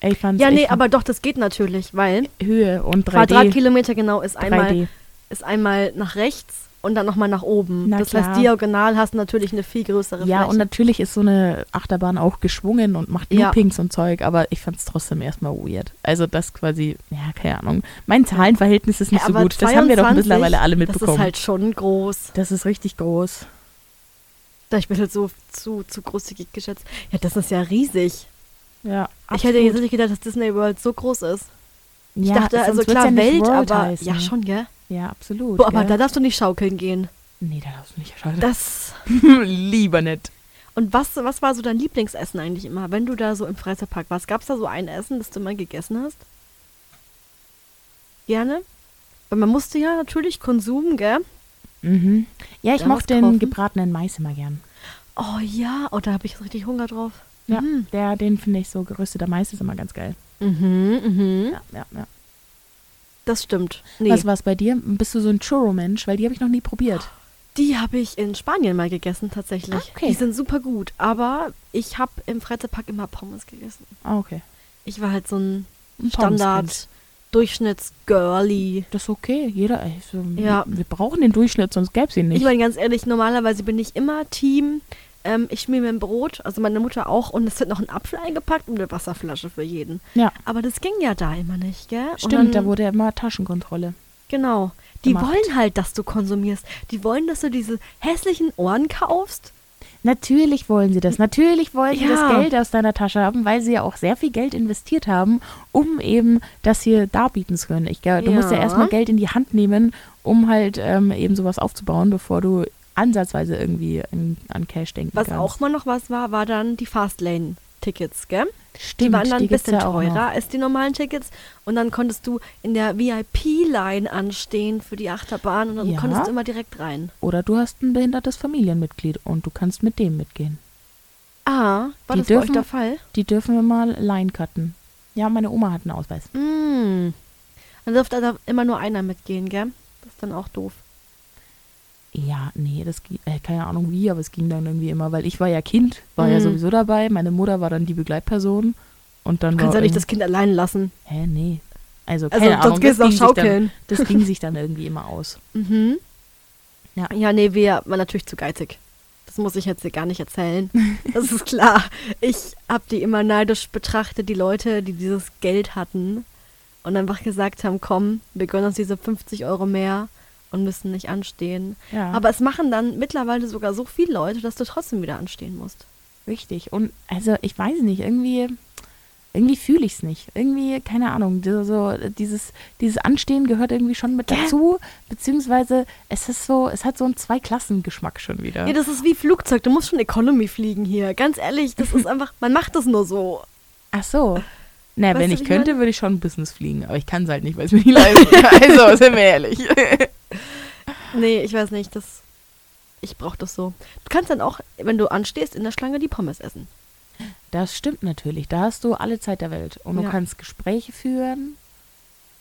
Ich fand's, Ja, nee, fand aber doch, das geht natürlich, weil Höhe und 3D. Quadratkilometer genau ist einmal, 3D. ist einmal nach rechts und dann nochmal nach oben. Na das klar. heißt, diagonal hast du natürlich eine viel größere Ja, Fläche. und natürlich ist so eine Achterbahn auch geschwungen und macht Ja. Loopings und Zeug, aber ich fand es trotzdem erstmal weird. Also das quasi, ja, keine Ahnung. Mein Zahlenverhältnis ist nicht Ja, so gut. Das haben wir doch 22, mittlerweile alle Das mitbekommen. ist halt schon groß. das ist richtig groß. Da ich bin halt so zu, zu großzügig geschätzt. Ja, das ist ja riesig. Ja, Ich hätte jetzt nicht gedacht, dass Disney World so groß ist. Ich ja, dachte, also klar, ja Welt, World aber heißen. ja schon, gell? Ja, absolut. Boah, aber gell? da darfst du nicht schaukeln gehen. nee, da darfst du nicht erscheinen. Das. Lieber nicht. Und was, was war so dein Lieblingsessen eigentlich immer, wenn du da so im Freizeitpark warst? Gab es da so ein Essen, das du mal gegessen hast? gerne. Weil man musste ja natürlich Konsum, gell? Mhm. Ja, ich Da mochte den gebratenen Mais immer gern. Oh ja, oh, da habe ich richtig Hunger drauf. Ja, Mhm. der, den finde ich so gerösteter Mais ist immer ganz geil. Mhm, mhm. Ja, ja, ja. Das stimmt. Nee, Was war es bei dir? Bist du so ein Churro-Mensch? Weil die habe ich noch nie probiert. die habe ich in Spanien mal gegessen, tatsächlich. Ah, okay. Die sind super gut. Aber ich habe im Freizeitpark immer Pommes gegessen. Ah, okay. Ich war halt so ein Ein Standard. Durchschnittsgirly. Das ist okay. Jeder, ey, so, Ja. wir brauchen den Durchschnitt, sonst gäbe es ihn nicht. Ich meine ganz ehrlich, normalerweise bin ich immer Team. Ähm, ich mir ein Brot, also meine Mutter auch, und es wird noch ein Apfel eingepackt und eine Wasserflasche für jeden. ja, Aber das ging ja da immer nicht, gell? Stimmt, dann- da wurde ja immer Taschenkontrolle. Genau. Die gemacht. wollen halt, dass du konsumierst. Die wollen, dass du diese hässlichen Ohren kaufst. Natürlich wollen sie das. Natürlich wollen sie Ja. das Geld aus deiner Tasche haben, weil sie ja auch sehr viel Geld investiert haben, um eben das hier darbieten zu können. Ich, du musst ja Ja. erstmal Geld in die Hand nehmen, um halt ähm, eben sowas aufzubauen, bevor du ansatzweise irgendwie an, an Cash denken Was kannst. auch mal noch was war, war dann die Fastlane-Tickets, gell? Stimmt, die waren dann ein bisschen teurer als die normalen Tickets. Und dann konntest du in der VIP-Line anstehen für die Achterbahn und dann Ja. konntest du immer direkt rein. Oder du hast ein behindertes Familienmitglied und du kannst mit dem mitgehen. Ah, war Die das bei euch dürfen- der Fall? Die dürfen wir mal Line cutten. Ja, meine Oma hat einen Ausweis. Mm. Dann dürfte also immer nur einer mitgehen, gell? Das ist dann auch doof. Ja, nee, das ging, äh, keine Ahnung wie, aber es ging dann irgendwie immer, weil ich war ja Kind, war ja Mhm. sowieso dabei, meine Mutter war dann die Begleitperson und dann Du kannst ja nicht das Kind allein lassen. Hä, nee. Also, Also, keine sonst Ahnung, das noch ging, sich dann, schaukeln. das ging sich dann irgendwie immer aus. Mhm. Ja. Ja, nee, wir waren natürlich zu geizig. Das muss ich jetzt hier gar nicht erzählen. Das ist klar. Ich hab die immer neidisch betrachtet, die Leute, die dieses Geld hatten und einfach gesagt haben, komm, wir gönnen uns diese 50 Euro mehr und müssen nicht anstehen. Ja, Aber es machen dann mittlerweile sogar so viele Leute, dass du trotzdem wieder anstehen musst. richtig. Und also, ich weiß nicht, irgendwie, irgendwie fühle ich es nicht. Irgendwie, keine Ahnung, so, dieses, dieses Anstehen gehört irgendwie schon mit dazu, beziehungsweise es ist so, es hat so einen Zweiklassengeschmack schon wieder. Ja, das ist wie Flugzeug. Du musst schon Economy fliegen hier. Ganz ehrlich, das ist einfach, man macht das nur so. Ach so. Na, Weißt wenn du, ich ich könnte, meine? würde ich schon Business fliegen, aber ich kann es halt nicht, weil es mir nicht leisten kann. Also, sind wir ehrlich. Nee, ich weiß nicht, das. Ich brauch das so. Du kannst dann auch, wenn du anstehst, in der Schlange die Pommes essen. Das stimmt natürlich. Da hast du alle Zeit der Welt. Und Ja. du kannst Gespräche führen.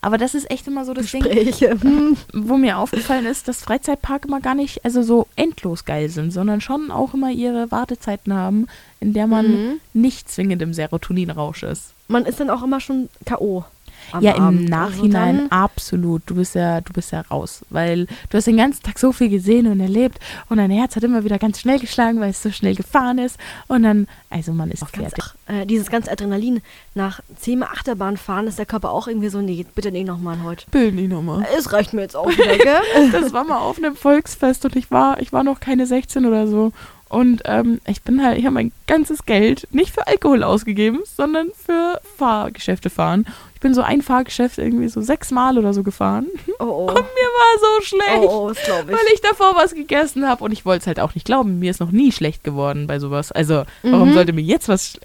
Aber das ist echt immer so das Ding, Gespräche. Hm. wo mir aufgefallen ist, dass Freizeitparke immer gar nicht, also so endlos geil sind, sondern schon auch immer ihre Wartezeiten haben, in der man Mhm. nicht zwingend im Serotoninrausch ist. Man ist dann auch immer schon K.O. am ja, im Abend. Nachhinein Also absolut. Du bist ja, du bist ja raus, weil du hast den ganzen Tag so viel gesehen und erlebt und dein Herz hat immer wieder ganz schnell geschlagen, weil es so schnell gefahren ist und dann, also man ist auch ganz, fertig. ach, äh, dieses ganze Adrenalin nach zehnmal Achterbahn fahren, ist der Körper auch irgendwie so, nee, bitte nicht nochmal heute. Bild nicht nochmal. Es reicht mir jetzt auch wieder, gell? Das war mal auf einem Volksfest und ich war, ich war noch keine 16 oder so. Und ähm, ich bin halt, ich habe mein ganzes Geld nicht für Alkohol ausgegeben, sondern für Fahrgeschäfte fahren. Ich bin so ein Fahrgeschäft irgendwie so sechsmal oder so gefahren. Oh, oh. Und mir war so schlecht. Oh, oh, ich. weil ich davor was gegessen habe und ich wollte es halt auch nicht glauben. Mir ist noch nie schlecht geworden bei sowas. Also, warum Mhm. sollte mir jetzt was.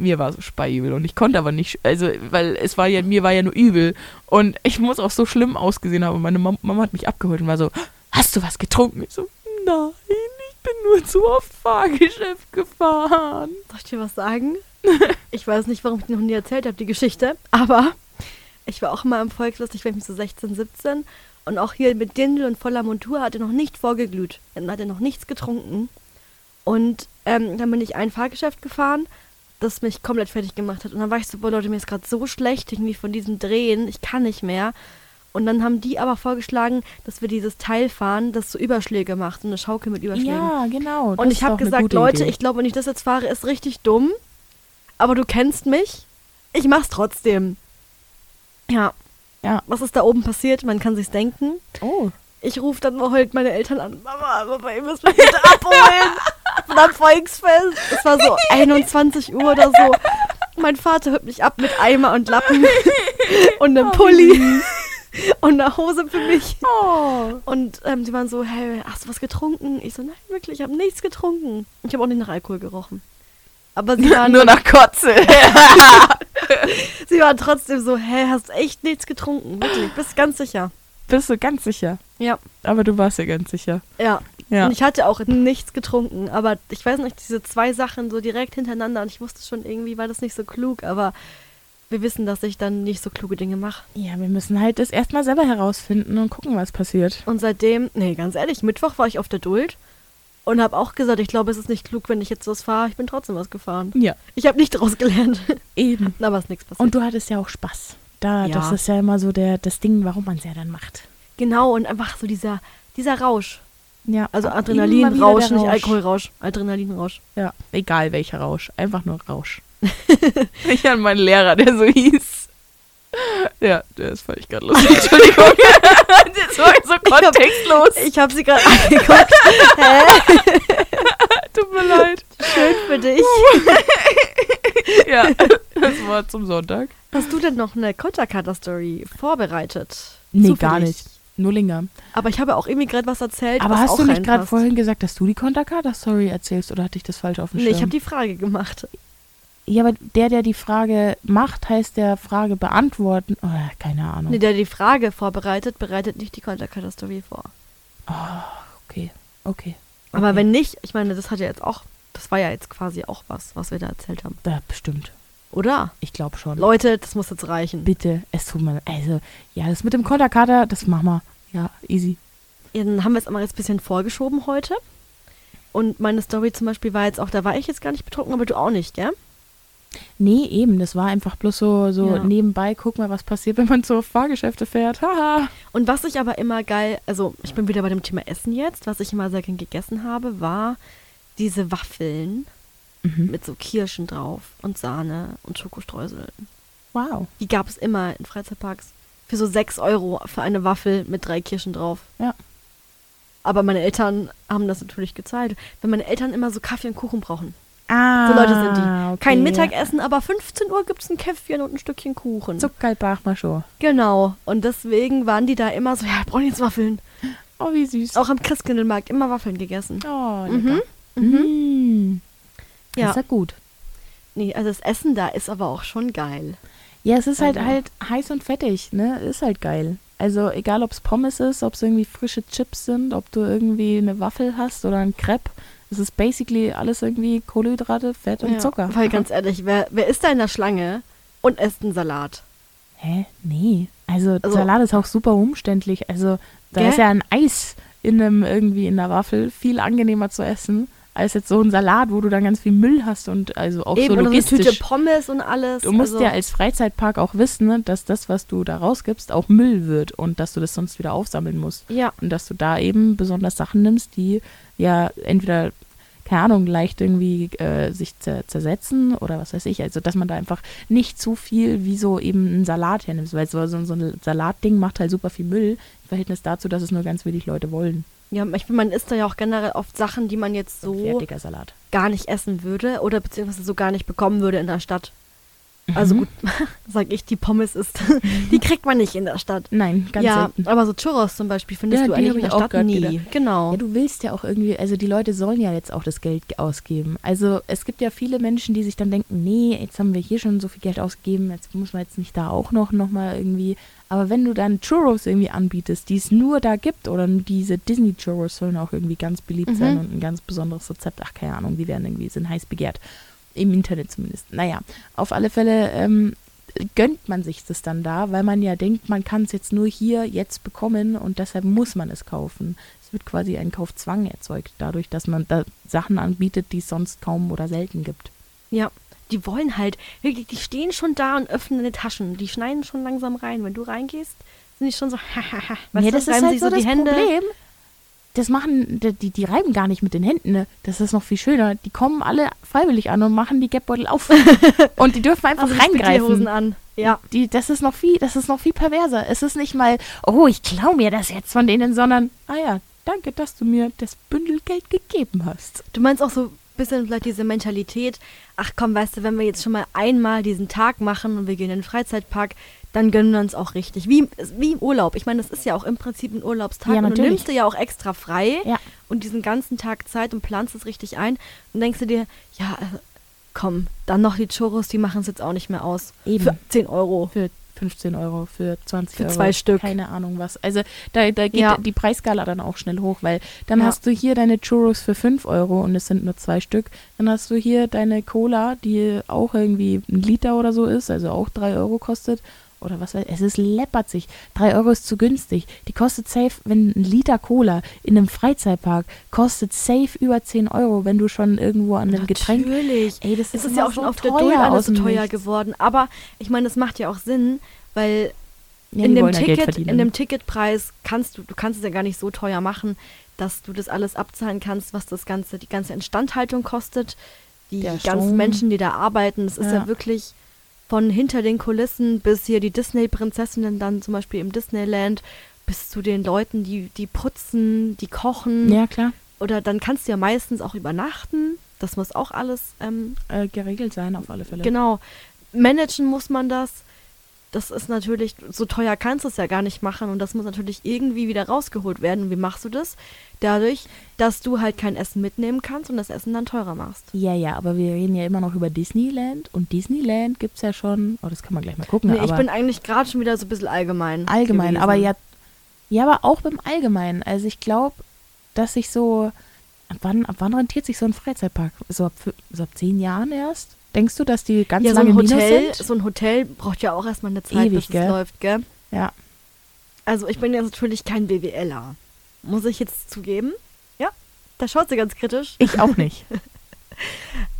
Mir war so speiübel und ich konnte aber nicht, also, weil es war ja, mir war ja nur übel. Und ich muss auch so schlimm ausgesehen haben. Meine Mam Mama hat mich abgeholt und war so, hast du was getrunken? Ich so, nein, bin nur zu oft Fahrgeschäft gefahren. Soll ich dir was sagen? Ich weiß nicht, warum ich die noch nie erzählt habe, die Geschichte, aber ich war auch mal im Volksfest, ich war so 16, 17 und auch hier mit Dindel und voller Montur hatte noch nicht vorgeglüht. Hatte noch nichts getrunken. Und ähm, dann bin ich ein Fahrgeschäft gefahren, das mich komplett fertig gemacht hat. Und dann war ich so, boah Leute, mir ist gerade so schlecht irgendwie von diesem Drehen, ich kann nicht mehr. Und dann haben die aber vorgeschlagen, dass wir dieses Teil fahren, das so Überschläge macht, so eine Schaukel mit Überschlägen. Ja, genau. Und ich habe gesagt, Leute, Idee. ich glaube, wenn ich das jetzt fahre, ist richtig dumm. Aber du kennst mich. Ich mach's trotzdem. Ja. Ja. Was ist da oben passiert? Man kann sich's denken. Oh, Ich rufe dann heult meine Eltern an. Mama, Papa, ihr müsst mich bitte abholen. Von am Volksfest. Es war so 21 Uhr oder so. Mein Vater holt mich ab mit Eimer und Lappen und einem Pulli und einer Hose für mich. oh. Und ähm, die waren so, hey, hast du was getrunken? Ich so, nein, wirklich, ich habe nichts getrunken. Ich habe auch nicht nach Alkohol gerochen. Aber sie waren Nur nach Kotze. Sie war trotzdem so, hä, hast echt nichts getrunken? Wirklich, bist ganz sicher. Bist du ganz sicher? Ja. Aber du warst ja ganz sicher. Ja. Ja. Und ich hatte auch nichts getrunken, aber ich weiß nicht, diese zwei Sachen so direkt hintereinander und ich wusste schon irgendwie, war das nicht so klug, aber wir wissen, dass ich dann nicht so kluge Dinge mache. Ja, wir müssen halt das erstmal selber herausfinden und gucken, was passiert. Und seitdem, nee, ganz ehrlich, Mittwoch war ich auf der Duld und habe auch gesagt, ich glaube, es ist nicht klug, wenn ich jetzt was fahre. Ich bin trotzdem was gefahren. Ja, Ich habe nicht daraus gelernt. eben. Aber ist nichts passiert. Und du hattest ja auch Spaß. Da, Ja. das ist ja immer so der, das Ding, warum man es ja dann macht. genau, und einfach so dieser, dieser Rausch. Ja, Also Adrenalinrausch, nicht Rausch. Alkoholrausch. Adrenalinrausch. Ja, egal welcher Rausch. Einfach nur Rausch. ich an meinen Lehrer, der so hieß. Ja, der ist völlig gerade lustig. Entschuldigung. das war so kontextlos. Ich habe sie gerade angeguckt. Hä? Tut mir leid. Schön für dich. Ja, das war zum Sonntag. Hast du denn noch eine Konterkata-Story vorbereitet? Nee, Zufällig. gar nicht. Nullinger. Aber ich habe auch irgendwie gerade was erzählt, Aber was hast du nicht gerade vorhin gesagt, dass du die Konterkata-Story erzählst oder hatte ich das falsch auf dem Nee, Schirm? ich habe die Frage gemacht. Ja, aber der, der die Frage macht, heißt der Frage beantworten. Oh, keine Ahnung. Nee, der die Frage vorbereitet, bereitet nicht die Konterkata-Story vor. okay, okay. Aber Okay. wenn nicht, ich meine, das hat ja jetzt auch, das war ja jetzt quasi auch was, was wir da erzählt haben. Ja, bestimmt. Oder? Ich glaube schon. Leute, das muss jetzt reichen. Bitte, es tut mir Also, ja, das mit dem Konterkater, das machen wir. Ja, easy. Ja, dann haben wir es aber jetzt ein bisschen vorgeschoben heute. Und meine Story zum Beispiel war jetzt auch, da war ich jetzt gar nicht betrunken, aber du auch nicht, gell? Nee, eben, das war einfach bloß so, so Ja. nebenbei, guck mal, was passiert, wenn man zur Fahrgeschäfte fährt. Haha. Und was ich aber immer geil, also ich bin wieder bei dem Thema Essen jetzt, was ich immer sehr gern gegessen habe, war diese Waffeln Mhm. mit so Kirschen drauf und Sahne und Schokostreuseln. Wow. Die gab es immer in Freizeitparks. Für so 6 Euro für eine Waffel mit drei Kirschen drauf. Ja. Aber meine Eltern haben das natürlich gezahlt. Wenn meine Eltern immer so Kaffee und Kuchen brauchen. Ah, So Leute sind die. okay, Kein ja. Mittagessen, aber 15 Uhr gibt es ein Käffchen und ein Stückchen Kuchen. Zuckerl mal schon. Genau. Und deswegen waren die da immer so, ja, brauchen jetzt Waffeln. Oh, wie süß. Auch am Christkindlmarkt immer Waffeln gegessen. Oh, Mhm. lecker. Mhm. Das Ja. ist ja gut. Nee, also das Essen da ist aber auch schon geil. Ja, es ist halt Also- halt heiß und fettig, ne? Ist halt geil. Also egal, ob es Pommes ist, ob es irgendwie frische Chips sind, ob du irgendwie eine Waffel hast oder ein Crepe. Es ist basically alles irgendwie Kohlenhydrate, Fett und Ja, Zucker. Weil ganz ehrlich, wer, wer ist da in der Schlange und isst einen Salat? Hä? Nee. Also, Also- Salat ist auch super umständlich. Also da Gell? ist ja ein Eis in einem irgendwie in der Waffel viel angenehmer zu essen als jetzt so ein Salat, wo du dann ganz viel Müll hast und also auch Eben, so und eine logistisch. Tüte Pommes und alles. Du musst also, ja als Freizeitpark auch wissen, ne, dass das, was du da rausgibst, auch Müll wird und dass du das sonst wieder aufsammeln musst. Ja, Und dass du da eben besonders Sachen nimmst, die ja entweder, keine Ahnung, leicht irgendwie äh, sich zer zersetzen oder was weiß ich. Also, dass man da einfach nicht zu viel wie so eben ein Salat hernimmst, weil so, so ein Salatding macht halt super viel Müll im Verhältnis dazu, dass es nur ganz wenig Leute wollen. Ja, ich finde, man isst da ja auch generell oft Sachen, die man jetzt so gar nicht essen würde oder beziehungsweise so gar nicht bekommen würde in der Stadt. Also Mhm. gut, sag ich, die Pommes ist, die kriegt man nicht in der Stadt. Nein, ganz ja, selten. aber so Churros zum Beispiel findest Ja, du eigentlich in der Stadt nie. gedacht. Genau. Ja, du willst ja auch irgendwie, also die Leute sollen ja jetzt auch das Geld ausgeben. Also es gibt ja viele Menschen, die sich dann denken, nee, jetzt haben wir hier schon so viel Geld ausgegeben, jetzt muss man jetzt nicht da auch noch, noch mal irgendwie. Aber wenn du dann Churros irgendwie anbietest, die es nur da gibt, oder diese Disney-Churros sollen auch irgendwie ganz beliebt Mhm. sein und ein ganz besonderes Rezept, ach keine Ahnung, die werden irgendwie, sind heiß begehrt. Im Internet zumindest. Naja, auf alle Fälle ähm, gönnt man sich das dann da, weil man ja denkt, man kann es jetzt nur hier jetzt bekommen und deshalb muss man es kaufen. Es wird quasi ein Kaufzwang erzeugt, dadurch, dass man da Sachen anbietet, die es sonst kaum oder selten gibt. Ja, die wollen halt, wirklich, die stehen schon da und öffnen die Taschen. Die schneiden schon langsam rein. Wenn du reingehst, sind die schon so, hahaha. Ja, du, das ist halt so die das Hände. Problem. Das machen, die, die, die reiben gar nicht mit den Händen, ne? Das ist noch viel schöner. Die kommen alle freiwillig an und machen die Geldbeutel auf. und die dürfen einfach Also die reingreifen. Spitierhosen an. Ja. Die, das ist noch viel, das ist noch viel perverser. Es ist nicht mal, oh, ich klau mir das jetzt von denen, sondern, ah ja, danke, dass du mir das Bündel Geld gegeben hast. Du meinst auch so bisschen vielleicht diese Mentalität, ach komm, weißt du, wenn wir jetzt schon mal einmal diesen Tag machen und wir gehen in den Freizeitpark, dann gönnen wir uns auch richtig. Wie, wie im Urlaub. Ich meine, das ist ja auch im Prinzip ein Urlaubstag. Ja, und du nimmst dir ja auch extra frei Ja. und diesen ganzen Tag Zeit und planst es richtig ein. Und denkst du dir, ja, äh, komm, dann noch die Churros, die machen es jetzt auch nicht mehr aus. Eben. Für 10 Euro. Für 15 Euro, für 20 Für Euro. zwei Stück. Keine Ahnung was. Also da, da geht Ja. die Preisskala dann auch schnell hoch, weil dann Ja. hast du hier deine Churros für 5 Euro und es sind nur zwei Stück. Dann hast du hier deine Cola, die auch irgendwie ein Liter oder so ist, also auch 3 Euro kostet. Oder was weiß ich. Es ist läppert sich. 3 Euro ist zu günstig. Die kostet safe, wenn ein Liter Cola in einem Freizeitpark kostet safe über 10 Euro, wenn du schon irgendwo an einem Getränk. Natürlich. Ey, das Es ist, ist ja auch schon so auf der aus so teuer Nichts. geworden. Aber ich meine, das macht ja auch Sinn, weil Ja, in, dem Ticket, in dem Ticketpreis kannst du, du kannst es ja gar nicht so teuer machen, dass du das alles abzahlen kannst, was das ganze, die ganze Instandhaltung kostet, die Der ganzen. Menschen, die da arbeiten. Das ist ja Ja. wirklich von hinter den Kulissen bis hier die Disney-Prinzessinnen dann zum Beispiel im Disneyland bis zu den Leuten, die, die putzen, die kochen. ja, klar. Oder dann kannst du ja meistens auch übernachten. Das muss auch alles ähm, Äh, geregelt sein, auf alle Fälle. Genau. Managen muss man das. Das ist natürlich, so teuer kannst du es ja gar nicht machen und das muss natürlich irgendwie wieder rausgeholt werden. Und wie machst du das? Dadurch, dass du halt kein Essen mitnehmen kannst und das Essen dann teurer machst. Ja, ja, aber wir reden ja immer noch über Disneyland und Disneyland gibt es ja schon, oh, das kann man gleich mal gucken, Nee, ich bin eigentlich gerade schon wieder so ein bisschen allgemein. allgemein, gewesen. aber ja, ja, aber auch beim Allgemeinen. Also ich glaube, dass sich so, ab wann, ab wann rentiert sich so ein Freizeitpark? So ab, so ab zehn Jahren erst? Denkst du, dass die ganz ja, so lange ein Minus Hotel, sind? so ein Hotel braucht ja auch erstmal eine Zeit, Ewig, bis gell? es läuft, gell? Ja, Also ich bin jetzt natürlich kein BWLer. Muss ich jetzt zugeben? Ja, da schaut sie ganz kritisch. ich auch nicht.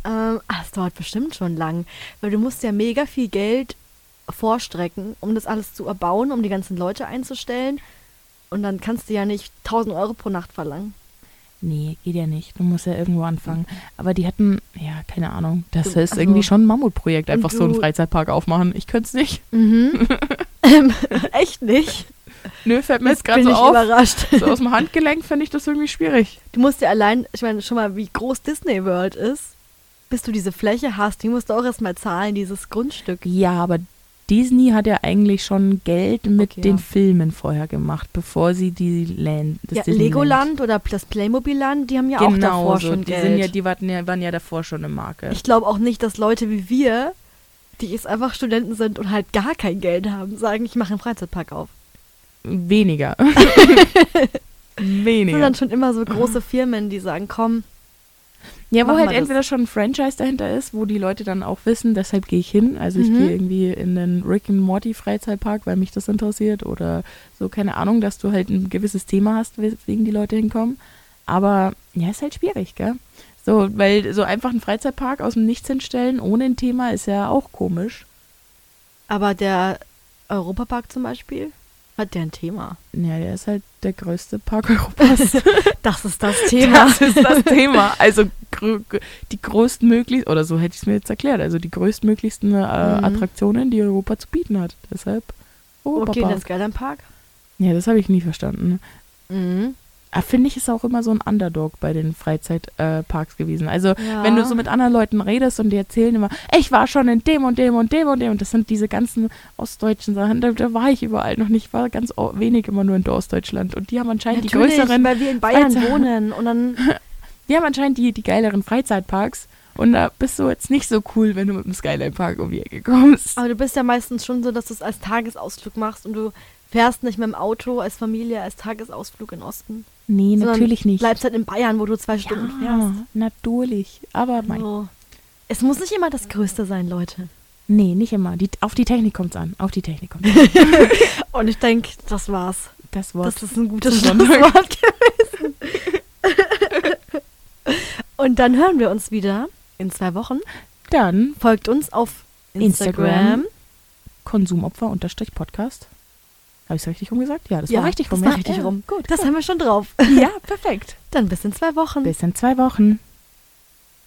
Ähm, ah, das dauert bestimmt schon lang, weil du musst ja mega viel Geld vorstrecken, um das alles zu erbauen, um die ganzen Leute einzustellen. Und dann kannst du ja nicht 1000 Euro pro Nacht verlangen. Nee, geht ja nicht. Du musst ja irgendwo anfangen. Aber die hatten, ja, keine Ahnung. Das ist also- irgendwie schon ein Mammutprojekt, einfach so einen Freizeitpark aufmachen. Ich könnte es nicht. Mhm. ähm, echt nicht? Nö, fällt mir jetzt gerade so ich auf. überrascht. So aus dem Handgelenk finde ich das irgendwie schwierig. Du musst ja allein, ich meine schon mal, wie groß Disney World ist, bis du diese Fläche hast, die musst du auch erstmal zahlen, dieses Grundstück. Ja, aber Disney hat ja eigentlich schon Geld mit Okay, den ja. Filmen vorher gemacht, bevor sie die Land, das Ja, Legoland oder das Playmobil-Land, die haben ja auch genau davor so. schon die Geld. sind ja, die waren ja, waren ja davor schon eine Marke. Ich glaube auch nicht, dass Leute wie wir, die jetzt einfach Studenten sind und halt gar kein Geld haben, sagen, ich mache einen Freizeitpark auf. Weniger. Das Weniger. sind dann schon immer so große Firmen, die sagen, komm, Ja, wo halt wir das. entweder schon ein Franchise dahinter ist, wo die Leute dann auch wissen, deshalb gehe ich hin. Also ich Mhm. gehe irgendwie in den Rick and Morty Freizeitpark, weil mich das interessiert oder so, keine Ahnung, dass du halt ein gewisses Thema hast, weswegen die Leute hinkommen. Aber ja, ist halt schwierig, gell? So, weil so einfach einen Freizeitpark aus dem Nichts hinstellen ohne ein Thema ist ja auch komisch. aber der Europapark zum Beispiel hat der ein Thema. Ja, der ist halt der größte Park Europas. Das ist das Thema. Das ist das Thema. Also grö die größtmöglich, oder so hätte ich es mir jetzt erklärt, also die größtmöglichsten äh, Mhm. Attraktionen, die Europa zu bieten hat. Deshalb Europapark. Okay, das Skyline Park. ja, das habe ich nie verstanden. Mhm. Aber finde ich, ist auch immer so ein Underdog bei den Freizeitparks äh, gewesen. Also Ja. wenn du so mit anderen Leuten redest und die erzählen immer, ich war schon in dem und dem und dem und dem und das sind diese ganzen ostdeutschen Sachen, da, da war ich überall noch nicht, ich war ganz wenig immer nur in Ostdeutschland und die haben anscheinend die Natürlich, größeren weil wir in Bayern Freizeit- wohnen und dann Die haben anscheinend die, die geileren Freizeitparks. Und da bist du jetzt nicht so cool, wenn du mit dem Skyline Park um die Ecke kommst. Aber du bist ja meistens schon so, dass du es als Tagesausflug machst und du fährst nicht mit dem Auto als Familie als Tagesausflug in Osten. Nee, natürlich nicht. Bleibst halt in Bayern, wo du zwei Stunden ja, fährst. natürlich. Aber mein, So. Es muss nicht immer das Größte sein, Leute. nee, nicht immer. Die, auf die Technik kommt's an. Auf die Technik kommt's an. Und ich denke, das war's. Das Wort. Das ist ein gutes. Schlusswort gewesen. Und dann hören wir uns wieder in zwei Wochen. Dann Folgt uns auf Instagram. Instagram. Konsumopfer-Podcast. Habe ich es richtig rumgesagt? Ja, das Ja, war richtig das rum. war ja? richtig ja, rum. Gut. Das haben wir schon drauf. ja, perfekt. Dann bis in zwei Wochen. Bis in zwei Wochen.